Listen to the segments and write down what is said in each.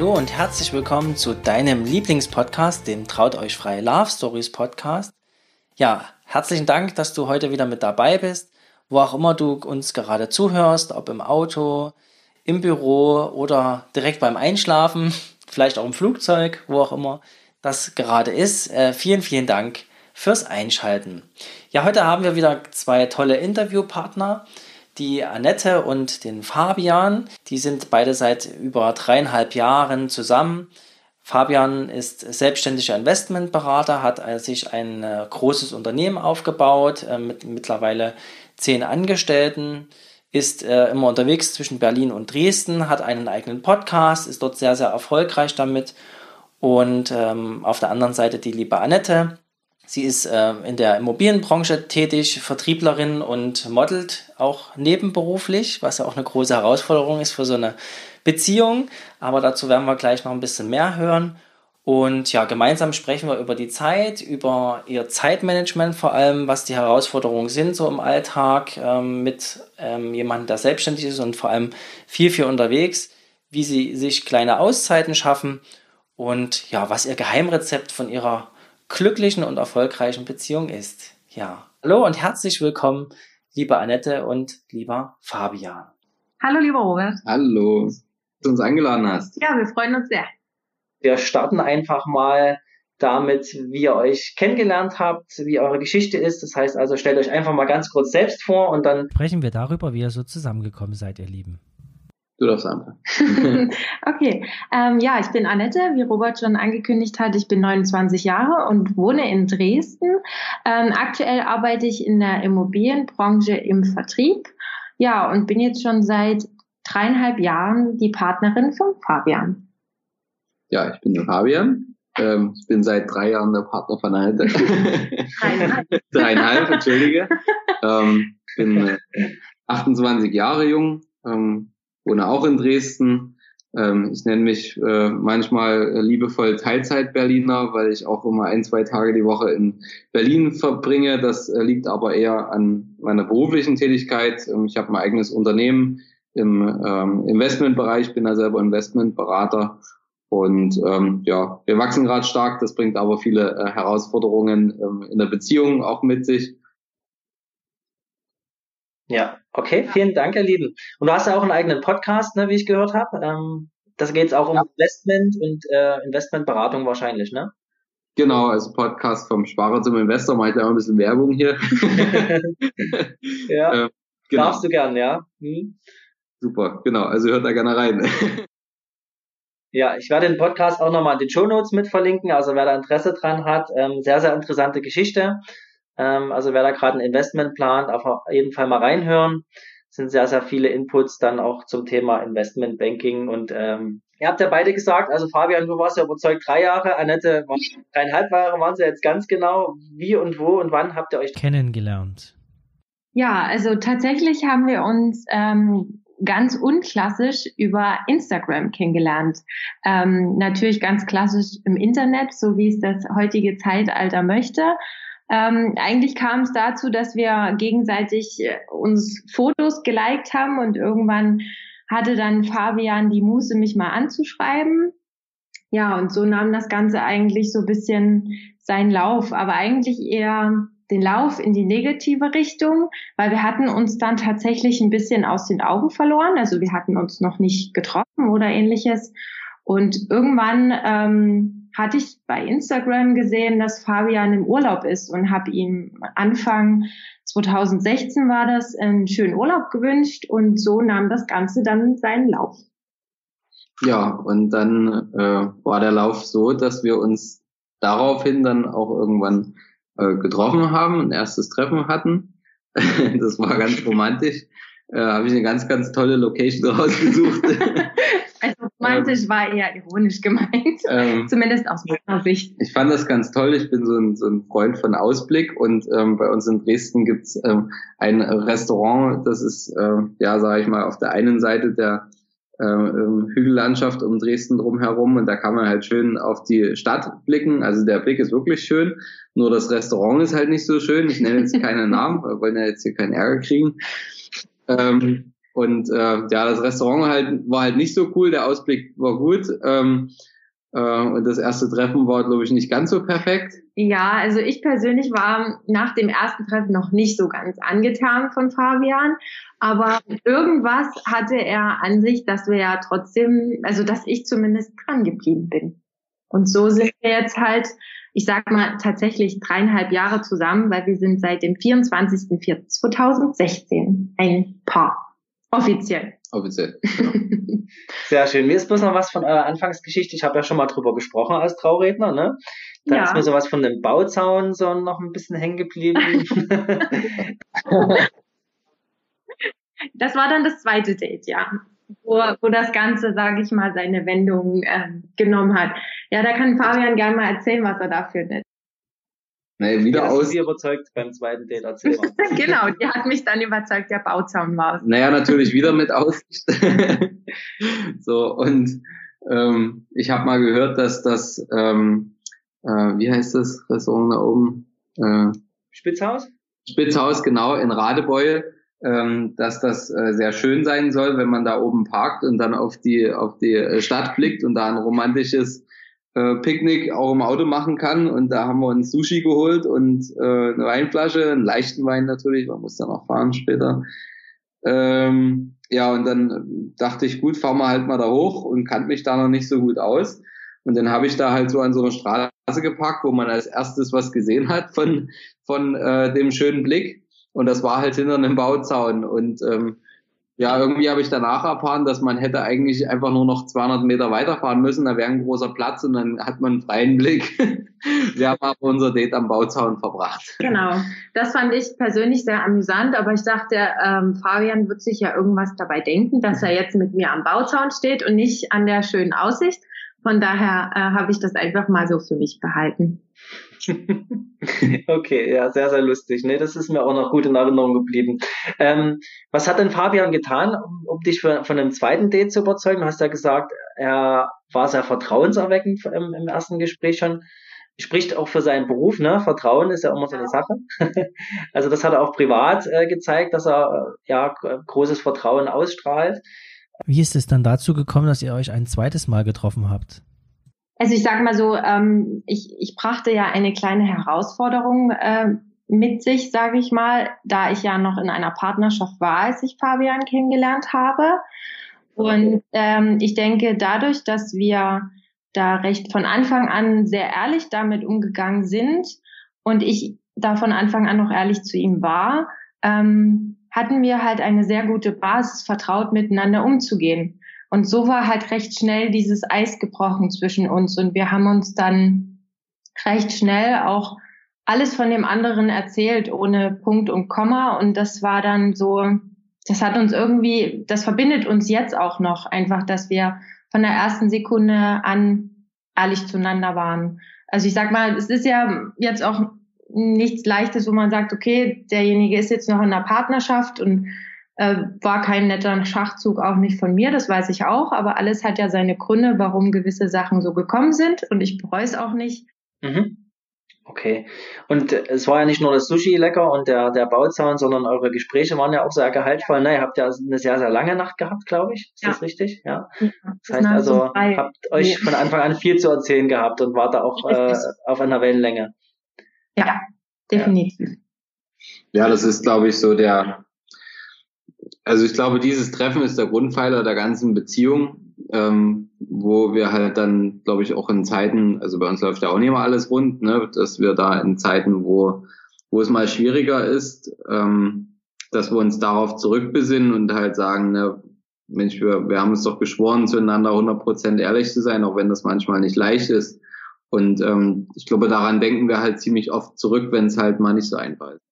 Hallo und herzlich willkommen zu deinem Lieblingspodcast, dem Traut euch frei Love Stories Podcast. Ja, herzlichen Dank, dass du heute wieder mit dabei bist, wo auch immer du uns gerade zuhörst, ob im Auto, im Büro oder direkt beim Einschlafen, vielleicht auch im Flugzeug, wo auch immer das gerade ist. Äh, vielen, vielen Dank fürs Einschalten. Ja, heute haben wir wieder zwei tolle Interviewpartner die Annette und den Fabian. Die sind beide seit über dreieinhalb Jahren zusammen. Fabian ist selbstständiger Investmentberater, hat sich ein äh, großes Unternehmen aufgebaut äh, mit mittlerweile zehn Angestellten, ist äh, immer unterwegs zwischen Berlin und Dresden, hat einen eigenen Podcast, ist dort sehr, sehr erfolgreich damit. Und ähm, auf der anderen Seite die liebe Annette, Sie ist äh, in der Immobilienbranche tätig, Vertrieblerin und modelt auch nebenberuflich, was ja auch eine große Herausforderung ist für so eine Beziehung. Aber dazu werden wir gleich noch ein bisschen mehr hören. Und ja, gemeinsam sprechen wir über die Zeit, über ihr Zeitmanagement vor allem, was die Herausforderungen sind so im Alltag ähm, mit ähm, jemandem, der selbstständig ist und vor allem viel, viel unterwegs, wie sie sich kleine Auszeiten schaffen und ja, was ihr Geheimrezept von ihrer glücklichen und erfolgreichen Beziehung ist. Ja. Hallo und herzlich willkommen, liebe Annette und lieber Fabian. Hallo, lieber Robert. Hallo, dass du uns eingeladen hast. Ja, wir freuen uns sehr. Wir starten einfach mal damit, wie ihr euch kennengelernt habt, wie eure Geschichte ist. Das heißt also, stellt euch einfach mal ganz kurz selbst vor und dann sprechen wir darüber, wie ihr so zusammengekommen seid, ihr Lieben. Du darfst anfangen. okay, ähm, ja, ich bin Annette, wie Robert schon angekündigt hat. Ich bin 29 Jahre und wohne in Dresden. Ähm, aktuell arbeite ich in der Immobilienbranche im Vertrieb. Ja, und bin jetzt schon seit dreieinhalb Jahren die Partnerin von Fabian. Ja, ich bin der Fabian. Ähm, ich bin seit drei Jahren der Partner von Annette. Dreieinhalb. Dreieinhalb, entschuldige. Ähm, bin äh, 28 Jahre jung. Ähm, wohne auch in Dresden. Ähm, ich nenne mich äh, manchmal äh, liebevoll Teilzeit-Berliner, weil ich auch immer ein, zwei Tage die Woche in Berlin verbringe. Das äh, liegt aber eher an meiner beruflichen Tätigkeit. Ähm, ich habe mein eigenes Unternehmen im ähm, Investmentbereich, bin da selber Investmentberater. Und ähm, ja, wir wachsen gerade stark, das bringt aber viele äh, Herausforderungen ähm, in der Beziehung auch mit sich. Ja, okay, vielen Dank, ihr Lieben. Und du hast ja auch einen eigenen Podcast, ne, wie ich gehört habe. Ähm, das geht auch um ja. Investment und äh, Investmentberatung wahrscheinlich, ne? Genau, also Podcast vom Sparer zum Investor, mache ich da auch ein bisschen Werbung hier. ja, ähm, genau. darfst du gern, ja. Hm. Super, genau, also hört da gerne rein. Ja, ich werde den Podcast auch nochmal in den Show Notes mit verlinken, also wer da Interesse dran hat, ähm, sehr, sehr interessante Geschichte. Ähm, also wer da gerade ein Investment plant, auf jeden Fall mal reinhören. Es sind sehr, sehr viele Inputs dann auch zum Thema Investment Banking und ähm, Ihr habt ja beide gesagt, also Fabian, du warst ja überzeugt drei Jahre, Annette war dreieinhalb Jahre, waren sie jetzt ganz genau. Wie und wo und wann habt ihr euch kennengelernt? Ja, also tatsächlich haben wir uns ähm, ganz unklassisch über Instagram kennengelernt. Ähm, natürlich ganz klassisch im Internet, so wie es das heutige Zeitalter möchte. Ähm, eigentlich kam es dazu, dass wir gegenseitig äh, uns Fotos geliked haben und irgendwann hatte dann Fabian die Muße, mich mal anzuschreiben. Ja, und so nahm das Ganze eigentlich so ein bisschen seinen Lauf, aber eigentlich eher den Lauf in die negative Richtung, weil wir hatten uns dann tatsächlich ein bisschen aus den Augen verloren. Also wir hatten uns noch nicht getroffen oder ähnliches. Und irgendwann ähm, hatte ich bei Instagram gesehen, dass Fabian im Urlaub ist und habe ihm Anfang 2016 war das einen schönen Urlaub gewünscht und so nahm das Ganze dann seinen Lauf. Ja, und dann äh, war der Lauf so, dass wir uns daraufhin dann auch irgendwann äh, getroffen haben, ein erstes Treffen hatten. das war ganz romantisch. äh, habe ich eine ganz, ganz tolle Location rausgesucht. also romantisch ähm, war eher ironisch gemeint, ähm, zumindest aus meiner Sicht. Ich fand das ganz toll. Ich bin so ein, so ein Freund von Ausblick und ähm, bei uns in Dresden gibt's ähm, ein Restaurant, das ist, äh, ja, sage ich mal, auf der einen Seite der Hügellandschaft um Dresden drumherum und da kann man halt schön auf die Stadt blicken. Also der Blick ist wirklich schön, nur das Restaurant ist halt nicht so schön. Ich nenne jetzt keinen Namen, wir wollen ja jetzt hier keinen Ärger kriegen. Ähm, und äh, ja, das Restaurant halt war halt nicht so cool, der Ausblick war gut. Ähm, äh, und das erste Treffen war, glaube ich, nicht ganz so perfekt. Ja, also ich persönlich war nach dem ersten Treffen noch nicht so ganz angetan von Fabian. Aber irgendwas hatte er an sich, dass wir ja trotzdem, also dass ich zumindest dran geblieben bin. Und so sind wir jetzt halt, ich sag mal, tatsächlich dreieinhalb Jahre zusammen, weil wir sind seit dem 24.04.2016 ein Paar. Offiziell. Offiziell. Genau. Sehr schön. Mir ist bloß noch was von eurer Anfangsgeschichte. Ich habe ja schon mal drüber gesprochen als Trauredner, ne? Da ja. ist mir sowas von dem Bauzaun so noch ein bisschen hängen geblieben. das war dann das zweite Date, ja. Wo, wo das Ganze, sage ich mal, seine Wendung äh, genommen hat. Ja, da kann Fabian gerne mal erzählen, was er dafür nimmt. Nee, wieder aus. Sie überzeugt beim zweiten Date, erzähl genau, die hat mich dann überzeugt, der Bauzaun war Naja, natürlich wieder mit Aussicht. so, und ähm, ich habe mal gehört, dass das, ähm, äh, wie heißt das Restaurant da oben? Äh, Spitzhaus? Spitzhaus, genau, in Radebeul, ähm, dass das äh, sehr schön sein soll, wenn man da oben parkt und dann auf die, auf die äh, Stadt blickt und da ein romantisches äh, Picknick auch im Auto machen kann. Und da haben wir uns Sushi geholt und äh, eine Weinflasche, einen leichten Wein natürlich, man muss dann auch fahren später. Ähm, ja, und dann dachte ich, gut, fahren wir halt mal da hoch und kannte mich da noch nicht so gut aus. Und dann habe ich da halt so an so einer Straße gepackt, wo man als erstes was gesehen hat von, von äh, dem schönen Blick. Und das war halt hinter einem Bauzaun. Und ähm, ja, irgendwie habe ich danach erfahren, dass man hätte eigentlich einfach nur noch 200 Meter weiterfahren müssen, da wäre ein großer Platz und dann hat man einen freien Blick. Wir haben aber unser Date am Bauzaun verbracht. Genau, das fand ich persönlich sehr amüsant, aber ich dachte, ähm, Fabian wird sich ja irgendwas dabei denken, dass er jetzt mit mir am Bauzaun steht und nicht an der schönen Aussicht. Von daher äh, habe ich das einfach mal so für mich behalten. okay, ja, sehr, sehr lustig. Nee, das ist mir auch noch gut in Erinnerung geblieben. Ähm, was hat denn Fabian getan, um, um dich für, von einem zweiten Date zu überzeugen? Du hast ja gesagt, er war sehr vertrauenserweckend im, im ersten Gespräch schon. Spricht auch für seinen Beruf, ne? Vertrauen ist ja immer so eine Sache. also das hat er auch privat äh, gezeigt, dass er äh, ja großes Vertrauen ausstrahlt. Wie ist es dann dazu gekommen, dass ihr euch ein zweites Mal getroffen habt? Also ich sage mal so, ähm, ich, ich brachte ja eine kleine Herausforderung äh, mit sich, sage ich mal, da ich ja noch in einer Partnerschaft war, als ich Fabian kennengelernt habe. Und ähm, ich denke, dadurch, dass wir da recht von Anfang an sehr ehrlich damit umgegangen sind und ich da von Anfang an noch ehrlich zu ihm war, ähm, hatten wir halt eine sehr gute Basis, vertraut miteinander umzugehen. Und so war halt recht schnell dieses Eis gebrochen zwischen uns und wir haben uns dann recht schnell auch alles von dem anderen erzählt, ohne Punkt und Komma. Und das war dann so, das hat uns irgendwie, das verbindet uns jetzt auch noch einfach, dass wir von der ersten Sekunde an ehrlich zueinander waren. Also ich sag mal, es ist ja jetzt auch nichts Leichtes, wo man sagt, okay, derjenige ist jetzt noch in einer Partnerschaft und äh, war kein netter Schachzug, auch nicht von mir, das weiß ich auch, aber alles hat ja seine Gründe, warum gewisse Sachen so gekommen sind und ich bereue es auch nicht. Mhm. Okay. Und äh, es war ja nicht nur das Sushi lecker und der, der Bauzaun, sondern eure Gespräche waren ja auch sehr gehaltvoll. Ne? Ihr habt ja eine sehr, sehr lange Nacht gehabt, glaube ich. Ist ja. das richtig? Ja. ja das heißt also, habt euch von Anfang an viel zu erzählen gehabt und wart da auch äh, auf einer Wellenlänge. Ja, definitiv. Ja, das ist, glaube ich, so der, also ich glaube, dieses Treffen ist der Grundpfeiler der ganzen Beziehung, ähm, wo wir halt dann, glaube ich, auch in Zeiten, also bei uns läuft ja auch nicht immer alles rund, ne, dass wir da in Zeiten, wo, wo es mal schwieriger ist, ähm, dass wir uns darauf zurückbesinnen und halt sagen, ne, Mensch, wir, wir haben uns doch geschworen, zueinander 100% ehrlich zu sein, auch wenn das manchmal nicht leicht ist. Und ähm, ich glaube, daran denken wir halt ziemlich oft zurück, wenn es halt mal nicht so einfach ist.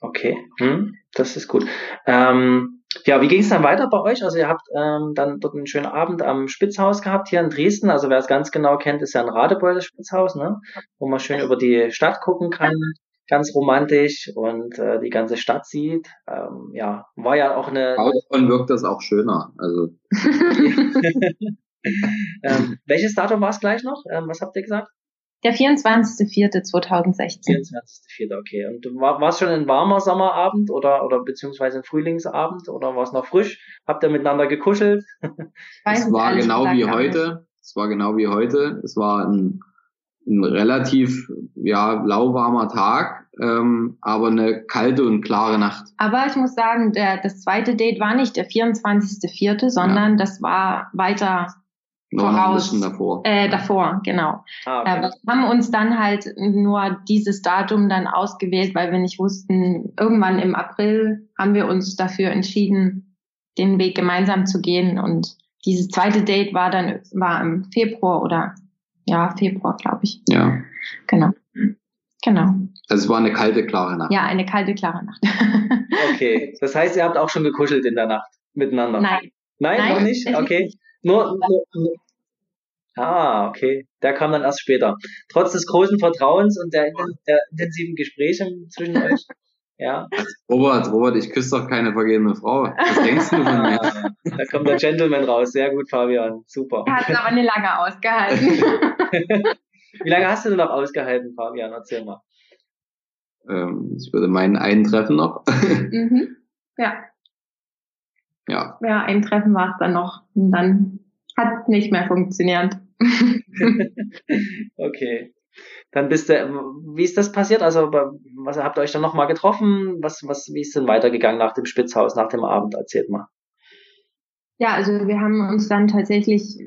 Okay. Hm. Das ist gut. Ähm, ja, wie ging es dann weiter bei euch? Also ihr habt ähm, dann dort einen schönen Abend am Spitzhaus gehabt hier in Dresden. Also wer es ganz genau kennt, ist ja ein Radebeul, das Spitzhaus, ne? wo man schön über die Stadt gucken kann. Ganz romantisch und äh, die ganze Stadt sieht. Ähm, ja, war ja auch eine. Davon wirkt das auch schöner. Also. ähm, welches Datum war es gleich noch? Ähm, was habt ihr gesagt? Der 24.04.2016. 24.04. okay. Und war, war es schon ein warmer Sommerabend oder, oder beziehungsweise ein Frühlingsabend oder war es noch frisch? Habt ihr miteinander gekuschelt? es war genau wie heute. Es war genau wie heute. Es war ein, ein relativ ja, lauwarmer Tag, ähm, aber eine kalte und klare Nacht. Aber ich muss sagen, der, das zweite Date war nicht der 24.04., sondern ja. das war weiter voraus. davor. Äh, davor, genau. Ah, okay. äh, wir haben uns dann halt nur dieses Datum dann ausgewählt, weil wir nicht wussten, irgendwann im April haben wir uns dafür entschieden, den Weg gemeinsam zu gehen. Und dieses zweite Date war dann war im Februar oder ja, Februar, glaube ich. Ja. Genau. Genau. Also es war eine kalte, klare Nacht. Ja, eine kalte, klare Nacht. okay. Das heißt, ihr habt auch schon gekuschelt in der Nacht miteinander? Nein. Nein, Nein noch nicht? Okay. Nicht. Nur, nur, Ah, okay. Der kam dann erst später. Trotz des großen Vertrauens und der, der intensiven Gespräche zwischen euch. Ja. Robert, Robert, ich küsse doch keine vergebene Frau. Was denkst du von mir? Da kommt der Gentleman raus. Sehr gut, Fabian. Super. Er hat es aber nicht lange ausgehalten. Wie lange hast du denn noch ausgehalten, Fabian? Erzähl mal. Ähm, ich würde meinen einen Treffen noch. mhm. Ja. Ja. Ja, ein Treffen war es dann noch. Und dann hat nicht mehr funktioniert. okay. Dann bist du, wie ist das passiert? Also, was habt ihr euch dann nochmal getroffen? Was, was, wie ist denn weitergegangen nach dem Spitzhaus, nach dem Abend? Erzählt mal. Ja, also wir haben uns dann tatsächlich,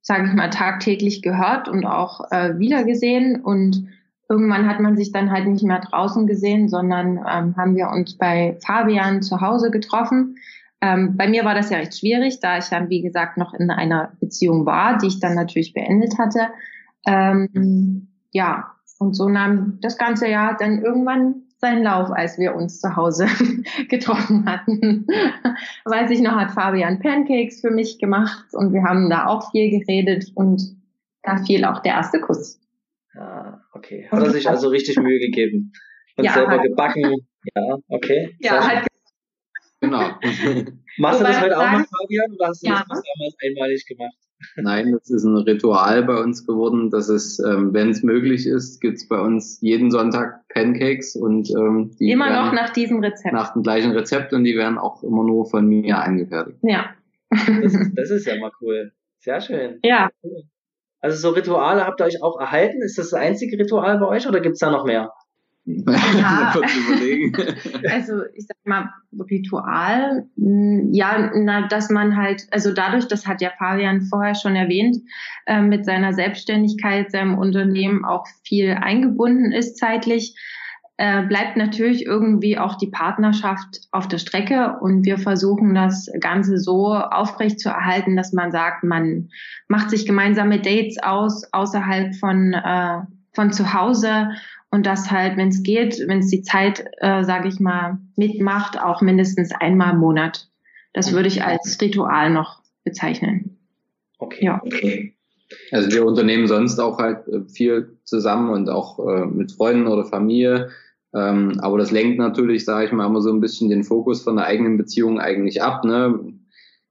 sage ich mal, tagtäglich gehört und auch äh, wiedergesehen und irgendwann hat man sich dann halt nicht mehr draußen gesehen, sondern ähm, haben wir uns bei Fabian zu Hause getroffen. Ähm, bei mir war das ja recht schwierig, da ich dann, wie gesagt, noch in einer Beziehung war, die ich dann natürlich beendet hatte. Ähm, ja, und so nahm das ganze Jahr dann irgendwann seinen Lauf, als wir uns zu Hause getroffen hatten. Weiß ich noch, hat Fabian Pancakes für mich gemacht und wir haben da auch viel geredet und da fiel auch der erste Kuss. Ah, okay. Hat er sich also richtig Mühe gegeben und ja, selber gebacken? Ja, okay. Ja, hat Genau. Machst du das heute auch noch, Fabian, oder hast du ja. das damals einmalig gemacht? Nein, das ist ein Ritual bei uns geworden, dass es, ähm, wenn es möglich ist, gibt's bei uns jeden Sonntag Pancakes und ähm, die immer noch nach diesem Rezept. Nach dem gleichen Rezept und die werden auch immer nur von mir angefertigt. Ja. Das ist, das ist ja mal cool. Sehr schön. Ja. Also so Rituale habt ihr euch auch erhalten? Ist das das einzige Ritual bei euch oder gibt's da noch mehr? Ja. also ich sag mal, Ritual, hm, ja, na, dass man halt, also dadurch, das hat ja Fabian vorher schon erwähnt, äh, mit seiner Selbstständigkeit, seinem Unternehmen auch viel eingebunden ist zeitlich, äh, bleibt natürlich irgendwie auch die Partnerschaft auf der Strecke und wir versuchen das Ganze so aufrecht zu erhalten, dass man sagt, man macht sich gemeinsame Dates aus außerhalb von äh, von zu Hause und das halt, wenn es geht, wenn es die Zeit, äh, sage ich mal, mitmacht, auch mindestens einmal im Monat. Das würde ich als Ritual noch bezeichnen. Okay. Ja. Okay. Also wir unternehmen sonst auch halt äh, viel zusammen und auch äh, mit Freunden oder Familie. Ähm, aber das lenkt natürlich, sage ich mal, immer so ein bisschen den Fokus von der eigenen Beziehung eigentlich ab. Ne?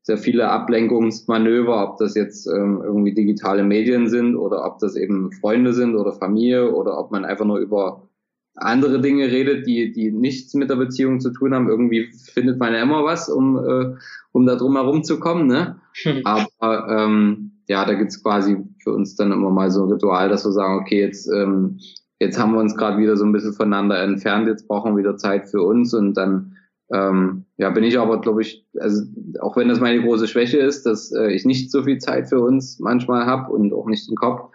Sehr viele Ablenkungsmanöver, ob das jetzt ähm, irgendwie digitale Medien sind oder ob das eben Freunde sind oder Familie oder ob man einfach nur über andere Dinge redet, die, die nichts mit der Beziehung zu tun haben. Irgendwie findet man ja immer was, um, äh, um da drum herum zu kommen. Ne? Aber ähm, ja, da gibt's quasi für uns dann immer mal so ein Ritual, dass wir sagen, okay, jetzt, ähm, jetzt haben wir uns gerade wieder so ein bisschen voneinander entfernt, jetzt brauchen wir wieder Zeit für uns und dann ähm, ja, bin ich aber, glaube ich, also auch wenn das meine große Schwäche ist, dass äh, ich nicht so viel Zeit für uns manchmal habe und auch nicht den Kopf,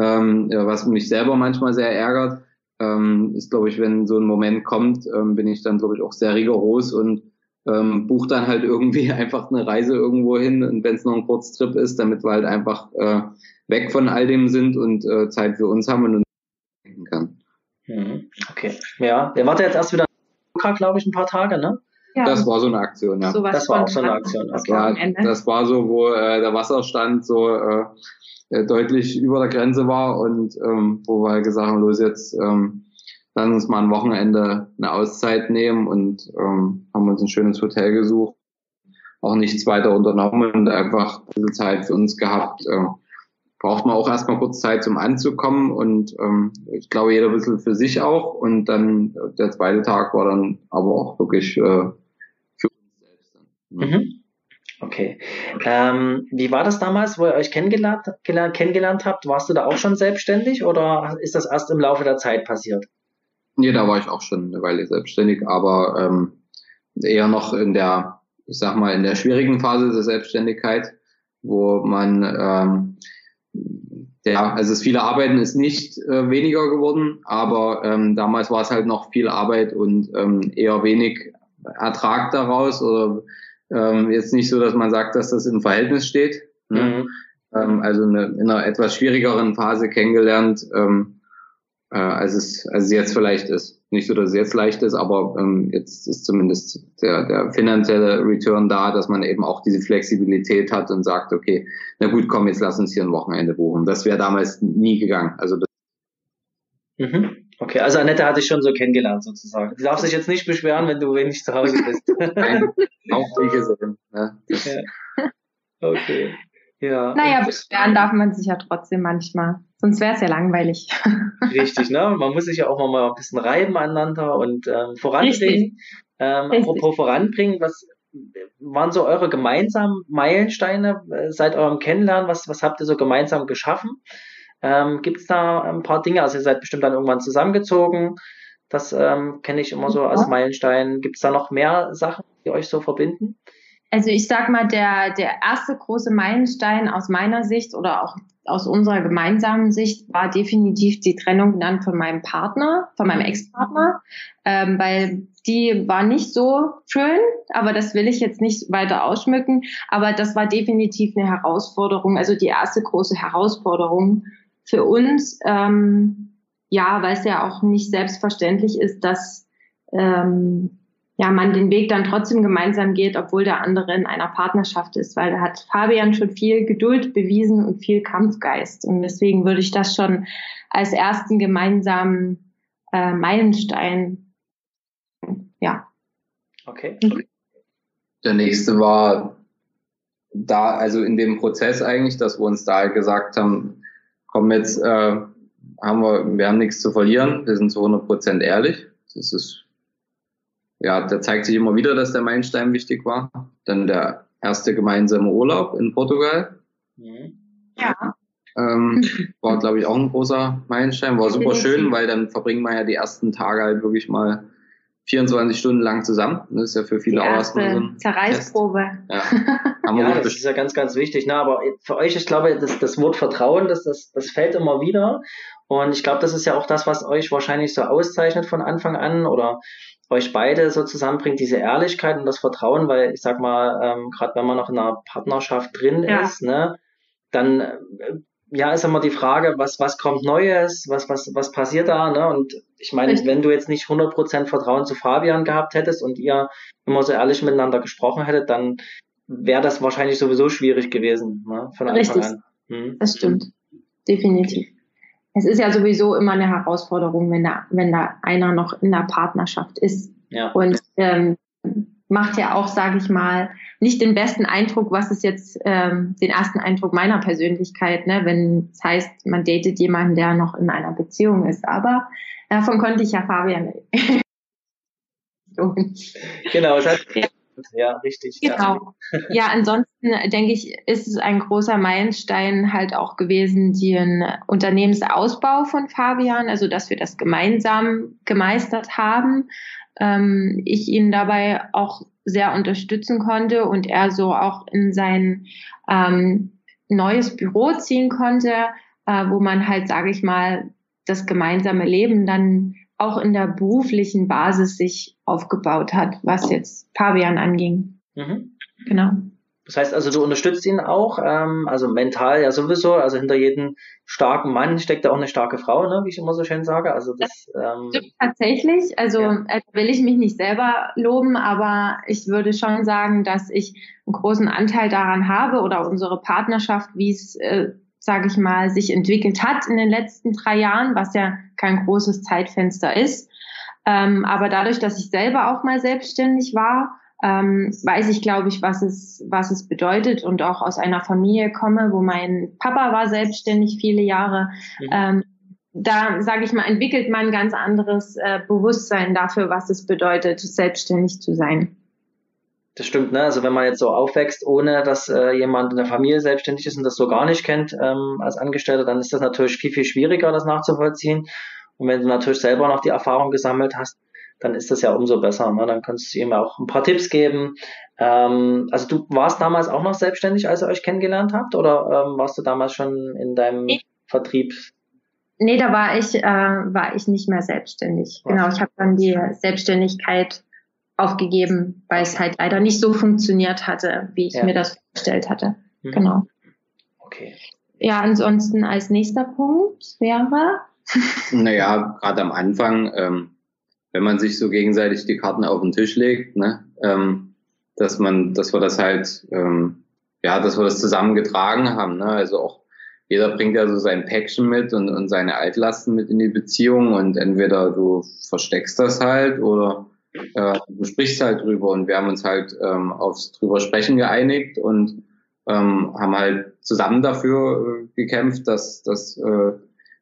ähm, ja, was mich selber manchmal sehr ärgert, ähm, ist, glaube ich, wenn so ein Moment kommt, ähm, bin ich dann, glaube ich, auch sehr rigoros und ähm, buche dann halt irgendwie einfach eine Reise irgendwo hin und wenn es noch ein Kurztrip ist, damit wir halt einfach äh, weg von all dem sind und äh, Zeit für uns haben und uns denken kann. Mhm. Okay, ja, der wartet jetzt erst wieder glaube ich, ein paar Tage, ne? Ja. Das war so eine Aktion, ja. So das war auch so eine Aktion. Das, war, das war so, wo äh, der Wasserstand so äh, äh, deutlich über der Grenze war und ähm, wo wir halt gesagt haben, los jetzt ähm, lass uns mal ein Wochenende eine Auszeit nehmen und ähm, haben uns ein schönes Hotel gesucht, auch nichts weiter unternommen und einfach diese Zeit für uns gehabt. Äh, braucht man auch erstmal kurz Zeit zum Anzukommen und ähm, ich glaube jeder ein bisschen für sich auch und dann der zweite Tag war dann aber auch wirklich äh, für uns selbst. Dann. Mhm. Okay. Ähm, wie war das damals, wo ihr euch kennengelernt, kennengelernt habt? Warst du da auch schon selbstständig oder ist das erst im Laufe der Zeit passiert? Nee, da war ich auch schon eine Weile selbstständig, aber ähm, eher noch in der, ich sag mal, in der schwierigen Phase der Selbstständigkeit, wo man ähm, ja, also das viele Arbeiten ist nicht äh, weniger geworden, aber ähm, damals war es halt noch viel Arbeit und ähm, eher wenig Ertrag daraus oder ähm, jetzt nicht so, dass man sagt, dass das im Verhältnis steht. Ne? Mhm. Ähm, also eine, in einer etwas schwierigeren Phase kennengelernt, ähm, äh, als, es, als es jetzt vielleicht ist. Nicht so, dass es jetzt leicht ist, aber ähm, jetzt ist zumindest der, der finanzielle Return da, dass man eben auch diese Flexibilität hat und sagt, okay, na gut, komm, jetzt lass uns hier ein Wochenende buchen. Das wäre damals nie gegangen. Also mhm. Okay, also Annette hatte ich schon so kennengelernt sozusagen. Du darfst dich jetzt nicht beschweren, wenn du wenig zu Hause bist. Nein, auch wie gesehen. Ne? Ja. Okay. Ja. Naja, beschweren darf man sich ja trotzdem manchmal. Sonst wäre es ja langweilig. Richtig, ne? Man muss sich ja auch mal ein bisschen reiben aneinander und ähm, voranbringen. Ähm, apropos voranbringen, was waren so eure gemeinsamen Meilensteine äh, seit eurem Kennenlernen? Was, was habt ihr so gemeinsam geschaffen? Ähm, Gibt es da ein paar Dinge? Also ihr seid bestimmt dann irgendwann zusammengezogen. Das ähm, kenne ich immer so als Meilenstein. Gibt es da noch mehr Sachen, die euch so verbinden? Also ich sag mal, der, der erste große Meilenstein aus meiner Sicht oder auch aus unserer gemeinsamen Sicht war definitiv die Trennung dann von meinem Partner, von meinem Ex-Partner, ähm, weil die war nicht so schön, aber das will ich jetzt nicht weiter ausschmücken. Aber das war definitiv eine Herausforderung, also die erste große Herausforderung für uns. Ähm, ja, weil es ja auch nicht selbstverständlich ist, dass ähm, ja, man den Weg dann trotzdem gemeinsam geht, obwohl der andere in einer Partnerschaft ist, weil da hat Fabian schon viel Geduld bewiesen und viel Kampfgeist. Und deswegen würde ich das schon als ersten gemeinsamen äh, Meilenstein, ja. Okay. Der nächste war da, also in dem Prozess eigentlich, dass wir uns da gesagt haben, komm jetzt, äh, haben wir, wir haben nichts zu verlieren, wir sind zu 100 Prozent ehrlich. Das ist ja, da zeigt sich immer wieder, dass der Meilenstein wichtig war. Dann der erste gemeinsame Urlaub in Portugal. Mhm. Ja. Ähm, war, glaube ich, auch ein großer Meilenstein. War super schön, weil dann verbringen wir ja die ersten Tage halt wirklich mal 24 Stunden lang zusammen. Das ist ja für viele die auch erstmal so Zerreißprobe. Ja, ja das ist ja ganz, ganz wichtig. Ne? Aber für euch, ich glaube, das, das Wort Vertrauen, das, das, das fällt immer wieder. Und ich glaube, das ist ja auch das, was euch wahrscheinlich so auszeichnet von Anfang an oder euch beide so zusammenbringt, diese Ehrlichkeit und das Vertrauen, weil ich sag mal, ähm, gerade wenn man noch in einer Partnerschaft drin ja. ist, ne, dann äh, ja ist immer die Frage, was was kommt Neues, was was was passiert da, ne? Und ich meine, wenn du jetzt nicht 100% Vertrauen zu Fabian gehabt hättest und ihr immer so ehrlich miteinander gesprochen hättet, dann wäre das wahrscheinlich sowieso schwierig gewesen, ne? Von Anfang Richtig. an. Hm? Das stimmt, definitiv es ist ja sowieso immer eine Herausforderung, wenn da, wenn da einer noch in der Partnerschaft ist. Ja. Und ähm, macht ja auch, sage ich mal, nicht den besten Eindruck, was ist jetzt ähm, den ersten Eindruck meiner Persönlichkeit, ne, wenn es heißt, man datet jemanden, der noch in einer Beziehung ist. Aber davon konnte ich ja Fabian. genau, es hat, ja. Ja, richtig. Genau. Ja. ja, ansonsten denke ich, ist es ein großer Meilenstein halt auch gewesen, den Unternehmensausbau von Fabian, also dass wir das gemeinsam gemeistert haben. Ähm, ich ihn dabei auch sehr unterstützen konnte und er so auch in sein ähm, neues Büro ziehen konnte, äh, wo man halt, sage ich mal, das gemeinsame Leben dann auch in der beruflichen Basis sich aufgebaut hat, was jetzt Fabian anging. Mhm. Genau. Das heißt also, du unterstützt ihn auch, ähm, also mental ja sowieso, also hinter jedem starken Mann steckt da auch eine starke Frau, ne, wie ich immer so schön sage. Also das, ähm, stimmt tatsächlich. Also ja. Äh, will ich mich nicht selber loben, aber ich würde schon sagen, dass ich einen großen Anteil daran habe oder unsere Partnerschaft, wie es, äh, sage ich mal, sich entwickelt hat in den letzten drei Jahren, was ja kein großes Zeitfenster ist. Ähm, aber dadurch, dass ich selber auch mal selbstständig war, ähm, weiß ich, glaube ich, was es, was es bedeutet und auch aus einer Familie komme, wo mein Papa war selbstständig viele Jahre. Mhm. Ähm, da, sage ich mal, entwickelt man ein ganz anderes äh, Bewusstsein dafür, was es bedeutet, selbstständig zu sein. Das stimmt, ne? Also wenn man jetzt so aufwächst, ohne dass äh, jemand in der Familie selbstständig ist und das so gar nicht kennt ähm, als Angestellter, dann ist das natürlich viel, viel schwieriger, das nachzuvollziehen. Und wenn du natürlich selber noch die Erfahrung gesammelt hast, dann ist das ja umso besser. Ne? Dann kannst du ihm auch ein paar Tipps geben. Ähm, also du warst damals auch noch selbstständig, als ihr euch kennengelernt habt, oder ähm, warst du damals schon in deinem nee. Vertrieb? Nee, da war ich, äh, war ich nicht mehr selbstständig. Was? Genau, ich habe dann die Selbstständigkeit aufgegeben, weil es halt leider nicht so funktioniert hatte, wie ich ja. mir das vorgestellt hatte. Mhm. Genau. Okay. Ja, ansonsten als nächster Punkt wäre. naja, gerade am Anfang, ähm, wenn man sich so gegenseitig die Karten auf den Tisch legt, ne, ähm, dass man, dass wir das halt, ähm, ja, dass wir das zusammen getragen haben. Ne? Also auch jeder bringt ja so sein Päckchen mit und, und seine Altlasten mit in die Beziehung und entweder du versteckst das halt oder äh, du sprichst halt drüber und wir haben uns halt ähm, aufs drüber sprechen geeinigt und ähm, haben halt zusammen dafür äh, gekämpft, dass, dass äh,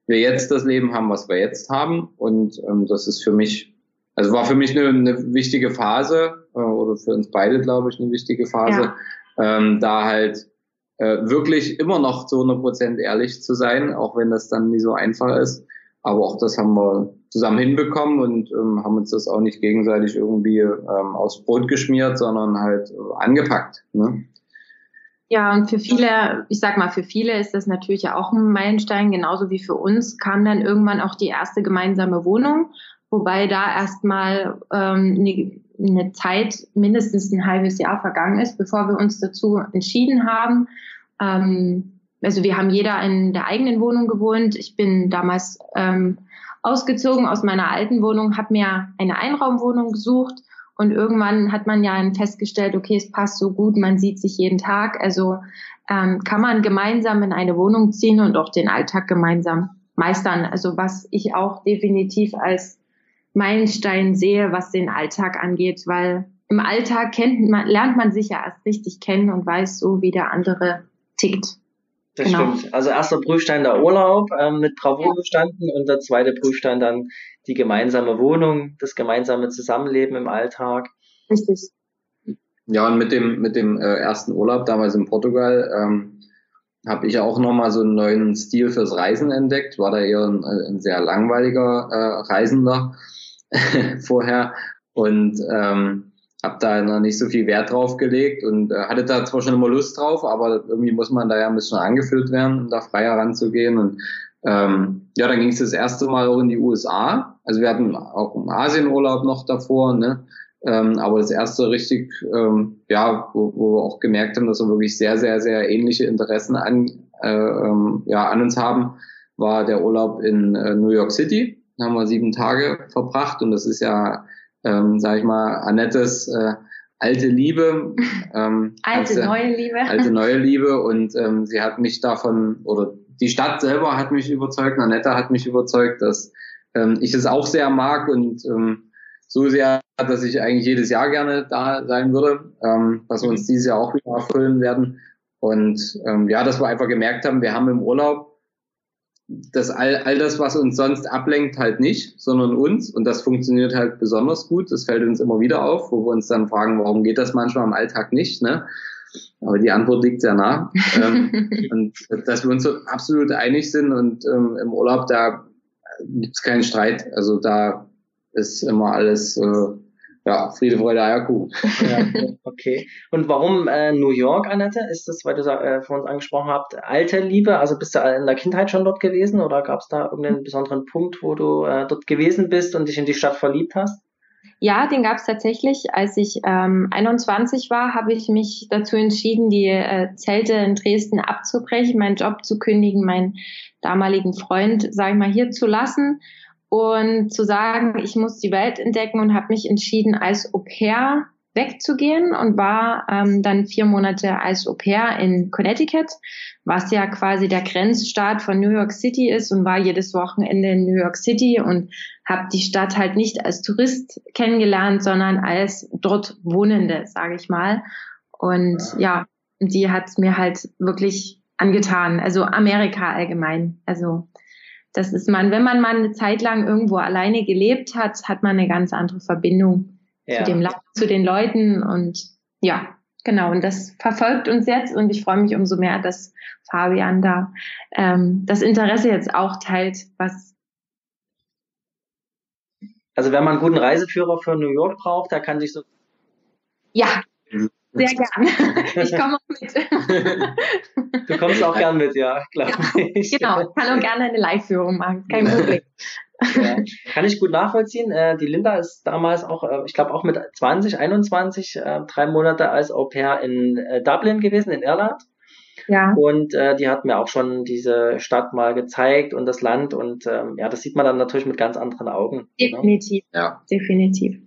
wir jetzt das Leben haben, was wir jetzt haben und ähm, das ist für mich also war für mich eine, eine wichtige Phase, äh, oder für uns beide, glaube ich, eine wichtige Phase, ja. ähm, da halt äh, wirklich immer noch zu 100 Prozent ehrlich zu sein, auch wenn das dann nicht so einfach ist. Aber auch das haben wir zusammen hinbekommen und ähm, haben uns das auch nicht gegenseitig irgendwie ähm, aufs Brot geschmiert, sondern halt äh, angepackt. Ne? Ja, und für viele, ich sag mal, für viele ist das natürlich ja auch ein Meilenstein, genauso wie für uns kam dann irgendwann auch die erste gemeinsame Wohnung wobei da erstmal ähm, eine, eine Zeit, mindestens ein halbes Jahr vergangen ist, bevor wir uns dazu entschieden haben. Ähm, also wir haben jeder in der eigenen Wohnung gewohnt. Ich bin damals ähm, ausgezogen aus meiner alten Wohnung, habe mir eine Einraumwohnung gesucht und irgendwann hat man ja festgestellt, okay, es passt so gut, man sieht sich jeden Tag. Also ähm, kann man gemeinsam in eine Wohnung ziehen und auch den Alltag gemeinsam meistern. Also was ich auch definitiv als Meilenstein sehe, was den Alltag angeht, weil im Alltag kennt man, lernt man sich ja erst richtig kennen und weiß so, wie der andere tickt. Das genau. stimmt. Also erster Prüfstein der Urlaub ähm, mit Bravour ja. bestanden und der zweite Prüfstein dann die gemeinsame Wohnung, das gemeinsame Zusammenleben im Alltag. Richtig. Ja, und mit dem, mit dem äh, ersten Urlaub damals in Portugal ähm, habe ich auch nochmal so einen neuen Stil fürs Reisen entdeckt. War da eher ein, ein sehr langweiliger äh, Reisender vorher und ähm, habe da noch nicht so viel Wert drauf gelegt und äh, hatte da zwar schon immer Lust drauf, aber irgendwie muss man da ja ein bisschen angeführt werden, um da freier ranzugehen und ähm, ja, dann ging es das erste Mal auch in die USA. Also wir hatten auch einen Asienurlaub noch davor, ne? Ähm, aber das erste richtig, ähm, ja, wo, wo wir auch gemerkt haben, dass wir wirklich sehr, sehr, sehr ähnliche Interessen an, äh, ähm, ja, an uns haben, war der Urlaub in äh, New York City. Da haben wir sieben Tage verbracht und das ist ja, ähm, sag ich mal, Annettes äh, alte Liebe. Ähm, alte also, neue Liebe. Alte neue Liebe und ähm, sie hat mich davon, oder die Stadt selber hat mich überzeugt, Annette hat mich überzeugt, dass ähm, ich es auch sehr mag und ähm, so sehr, dass ich eigentlich jedes Jahr gerne da sein würde, ähm, was wir uns dieses Jahr auch wieder erfüllen werden. Und ähm, ja, dass wir einfach gemerkt haben, wir haben im Urlaub das all, all das, was uns sonst ablenkt, halt nicht, sondern uns. Und das funktioniert halt besonders gut. Das fällt uns immer wieder auf, wo wir uns dann fragen, warum geht das manchmal im Alltag nicht. Ne? Aber die Antwort liegt sehr nah. ähm, und dass wir uns so absolut einig sind und ähm, im Urlaub, da gibt es keinen Streit. Also da ist immer alles äh, ja, Friede, Freude, Eierkuchen. Ja, okay. Und warum äh, New York, Annette? Ist das, weil du äh, von uns angesprochen habt, alte Liebe? Also bist du in der Kindheit schon dort gewesen oder gab es da irgendeinen besonderen Punkt, wo du äh, dort gewesen bist und dich in die Stadt verliebt hast? Ja, den gab es tatsächlich. Als ich ähm, 21 war, habe ich mich dazu entschieden, die äh, Zelte in Dresden abzubrechen, meinen Job zu kündigen, meinen damaligen Freund, sage ich mal, hier zu lassen und zu sagen, ich muss die Welt entdecken und habe mich entschieden, als Au pair wegzugehen und war ähm, dann vier Monate als Au pair in Connecticut, was ja quasi der Grenzstaat von New York City ist und war jedes Wochenende in New York City und habe die Stadt halt nicht als Tourist kennengelernt, sondern als dort Wohnende, sage ich mal. Und ja, die hat mir halt wirklich angetan. Also Amerika allgemein. Also das ist man, wenn man mal eine Zeit lang irgendwo alleine gelebt hat, hat man eine ganz andere Verbindung ja. zu dem Land, zu den Leuten und ja, genau. Und das verfolgt uns jetzt und ich freue mich umso mehr, dass Fabian da ähm, das Interesse jetzt auch teilt, was also wenn man einen guten Reiseführer für New York braucht, da kann sich so ja, sehr gern. Ich komme auch mit. Du kommst auch gern mit, ja, glaube ja, ich. Genau, ich kann auch gerne eine Live-Führung machen, kein Problem. Ja, kann ich gut nachvollziehen. Äh, die Linda ist damals auch, äh, ich glaube auch mit 20, 21, äh, drei Monate als Au pair in äh, Dublin gewesen, in Irland. Ja. Und äh, die hat mir auch schon diese Stadt mal gezeigt und das Land und ähm, ja, das sieht man dann natürlich mit ganz anderen Augen. Ne? Definitiv. Ne? Ja. Definitiv.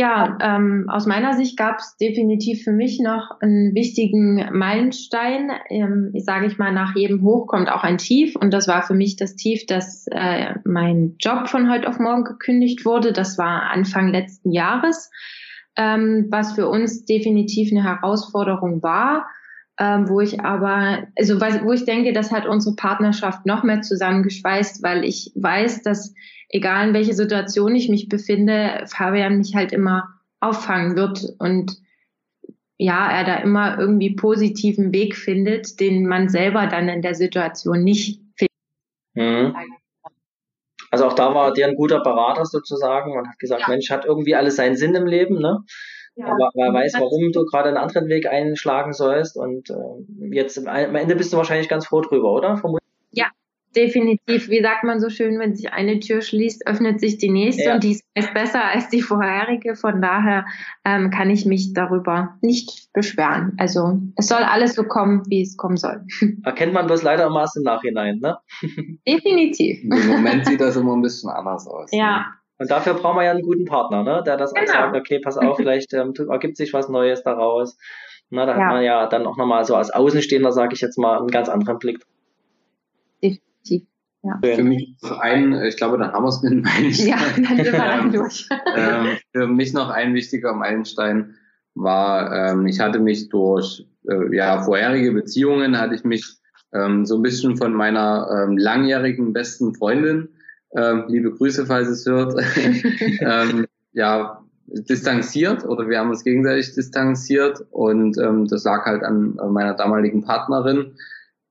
Ja, ähm, aus meiner Sicht gab es definitiv für mich noch einen wichtigen Meilenstein. Ähm, sage ich mal, nach jedem Hoch kommt auch ein Tief und das war für mich das Tief, dass äh, mein Job von heute auf morgen gekündigt wurde. Das war Anfang letzten Jahres, ähm, was für uns definitiv eine Herausforderung war. Ähm, wo ich aber, also wo ich denke, das hat unsere Partnerschaft noch mehr zusammengeschweißt, weil ich weiß, dass egal in welcher Situation ich mich befinde, Fabian mich halt immer auffangen wird und ja, er da immer irgendwie positiven Weg findet, den man selber dann in der Situation nicht findet. Mhm. Also auch da war dir ein guter Berater sozusagen und hat gesagt, ja. Mensch, hat irgendwie alles seinen Sinn im Leben, ne? Ja. Aber er weiß, warum du gerade einen anderen Weg einschlagen sollst und äh, jetzt am Ende bist du wahrscheinlich ganz froh drüber, oder? Vermutlich. Ja, definitiv, wie sagt man so schön, wenn sich eine Tür schließt, öffnet sich die nächste ja. und die ist besser als die vorherige. Von daher ähm, kann ich mich darüber nicht beschweren. Also es soll alles so kommen, wie es kommen soll. Erkennt man bloß leider immer erst im Nachhinein, ne? Definitiv. Im Moment sieht das immer ein bisschen anders aus. Ja. Ne? Und dafür braucht man ja einen guten Partner, ne? der das genau. auch sagt, okay, pass auf, vielleicht ähm, ergibt sich was Neues daraus. Na, da ja. hat man ja dann auch nochmal so als Außenstehender, sage ich jetzt mal, einen ganz anderen Blick definitiv. Ja. Für mich noch ein, ich glaube, dann haben wir es mit dem Meilenstein. Ja, dann sind wir dann durch. ähm, für mich noch ein wichtiger Meilenstein war, ähm, ich hatte mich durch äh, ja, vorherige Beziehungen, hatte ich mich ähm, so ein bisschen von meiner ähm, langjährigen besten Freundin, ähm, liebe Grüße, falls es hört, ähm, ja, distanziert oder wir haben uns gegenseitig distanziert und ähm, das lag halt an meiner damaligen Partnerin,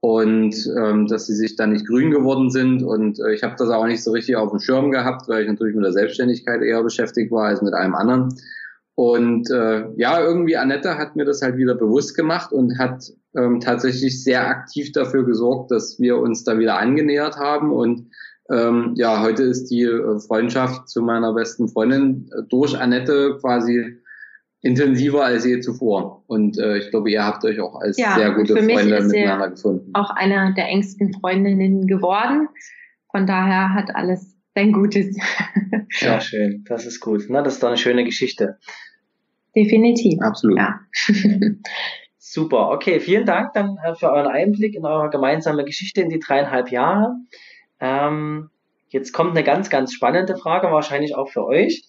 und ähm, dass sie sich dann nicht grün geworden sind. Und äh, ich habe das auch nicht so richtig auf dem Schirm gehabt, weil ich natürlich mit der Selbstständigkeit eher beschäftigt war als mit allem anderen. Und äh, ja, irgendwie Annette hat mir das halt wieder bewusst gemacht und hat ähm, tatsächlich sehr aktiv dafür gesorgt, dass wir uns da wieder angenähert haben. Und ähm, ja, heute ist die äh, Freundschaft zu meiner besten Freundin äh, durch Annette quasi intensiver als je zuvor. Und äh, ich glaube, ihr habt euch auch als ja, sehr gute Freunde miteinander gefunden. Auch einer der engsten Freundinnen geworden. Von daher hat alles sein Gutes. Ja, schön. Das ist gut. Na, das ist doch eine schöne Geschichte. Definitiv. Absolut. Ja. Super. Okay, vielen Dank dann äh, für euren Einblick in eure gemeinsame Geschichte in die dreieinhalb Jahre. Ähm, jetzt kommt eine ganz, ganz spannende Frage, wahrscheinlich auch für euch.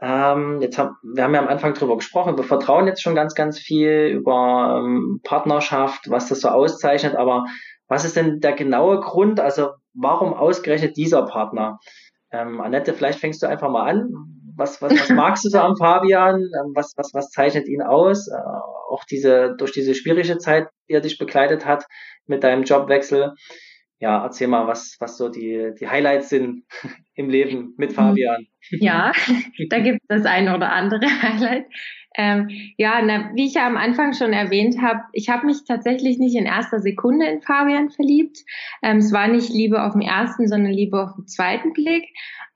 Ähm, jetzt haben, wir haben ja am Anfang drüber gesprochen, wir vertrauen jetzt schon ganz, ganz viel über ähm, Partnerschaft, was das so auszeichnet, aber was ist denn der genaue Grund? Also warum ausgerechnet dieser Partner? Ähm, Annette, vielleicht fängst du einfach mal an. Was, was, was magst du so am Fabian? Ähm, was, was, was zeichnet ihn aus? Äh, auch diese, durch diese schwierige Zeit, die er dich begleitet hat mit deinem Jobwechsel. Ja, erzähl mal, was, was so die, die Highlights sind im Leben mit Fabian. Ja, da gibt es das eine oder andere Highlight. Ähm, ja, na, wie ich ja am Anfang schon erwähnt habe, ich habe mich tatsächlich nicht in erster Sekunde in Fabian verliebt. Ähm, es war nicht Liebe auf den ersten, sondern Liebe auf den zweiten Blick.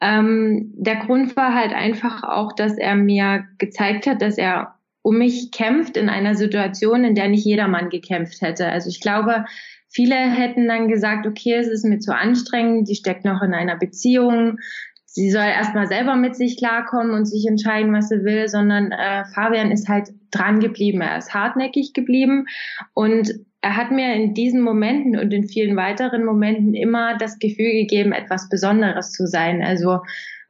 Ähm, der Grund war halt einfach auch, dass er mir gezeigt hat, dass er um mich kämpft in einer Situation, in der nicht jedermann gekämpft hätte. Also ich glaube, viele hätten dann gesagt, okay, es ist mir zu anstrengend, die steckt noch in einer Beziehung, sie soll erstmal selber mit sich klarkommen und sich entscheiden, was sie will, sondern äh, Fabian ist halt dran geblieben, er ist hartnäckig geblieben. Und er hat mir in diesen Momenten und in vielen weiteren Momenten immer das Gefühl gegeben, etwas Besonderes zu sein, also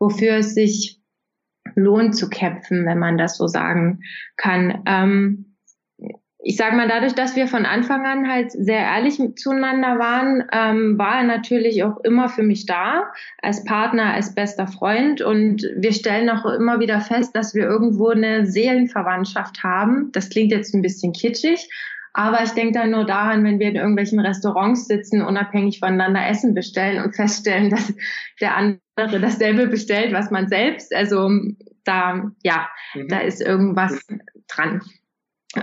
wofür es sich lohnt zu kämpfen, wenn man das so sagen kann. Ähm, ich sage mal, dadurch, dass wir von Anfang an halt sehr ehrlich zueinander waren, ähm, war er natürlich auch immer für mich da, als Partner, als bester Freund. Und wir stellen auch immer wieder fest, dass wir irgendwo eine Seelenverwandtschaft haben. Das klingt jetzt ein bisschen kitschig, aber ich denke dann nur daran, wenn wir in irgendwelchen Restaurants sitzen, unabhängig voneinander Essen bestellen und feststellen, dass der andere dasselbe bestellt, was man selbst. Also da, ja, mhm. da ist irgendwas dran.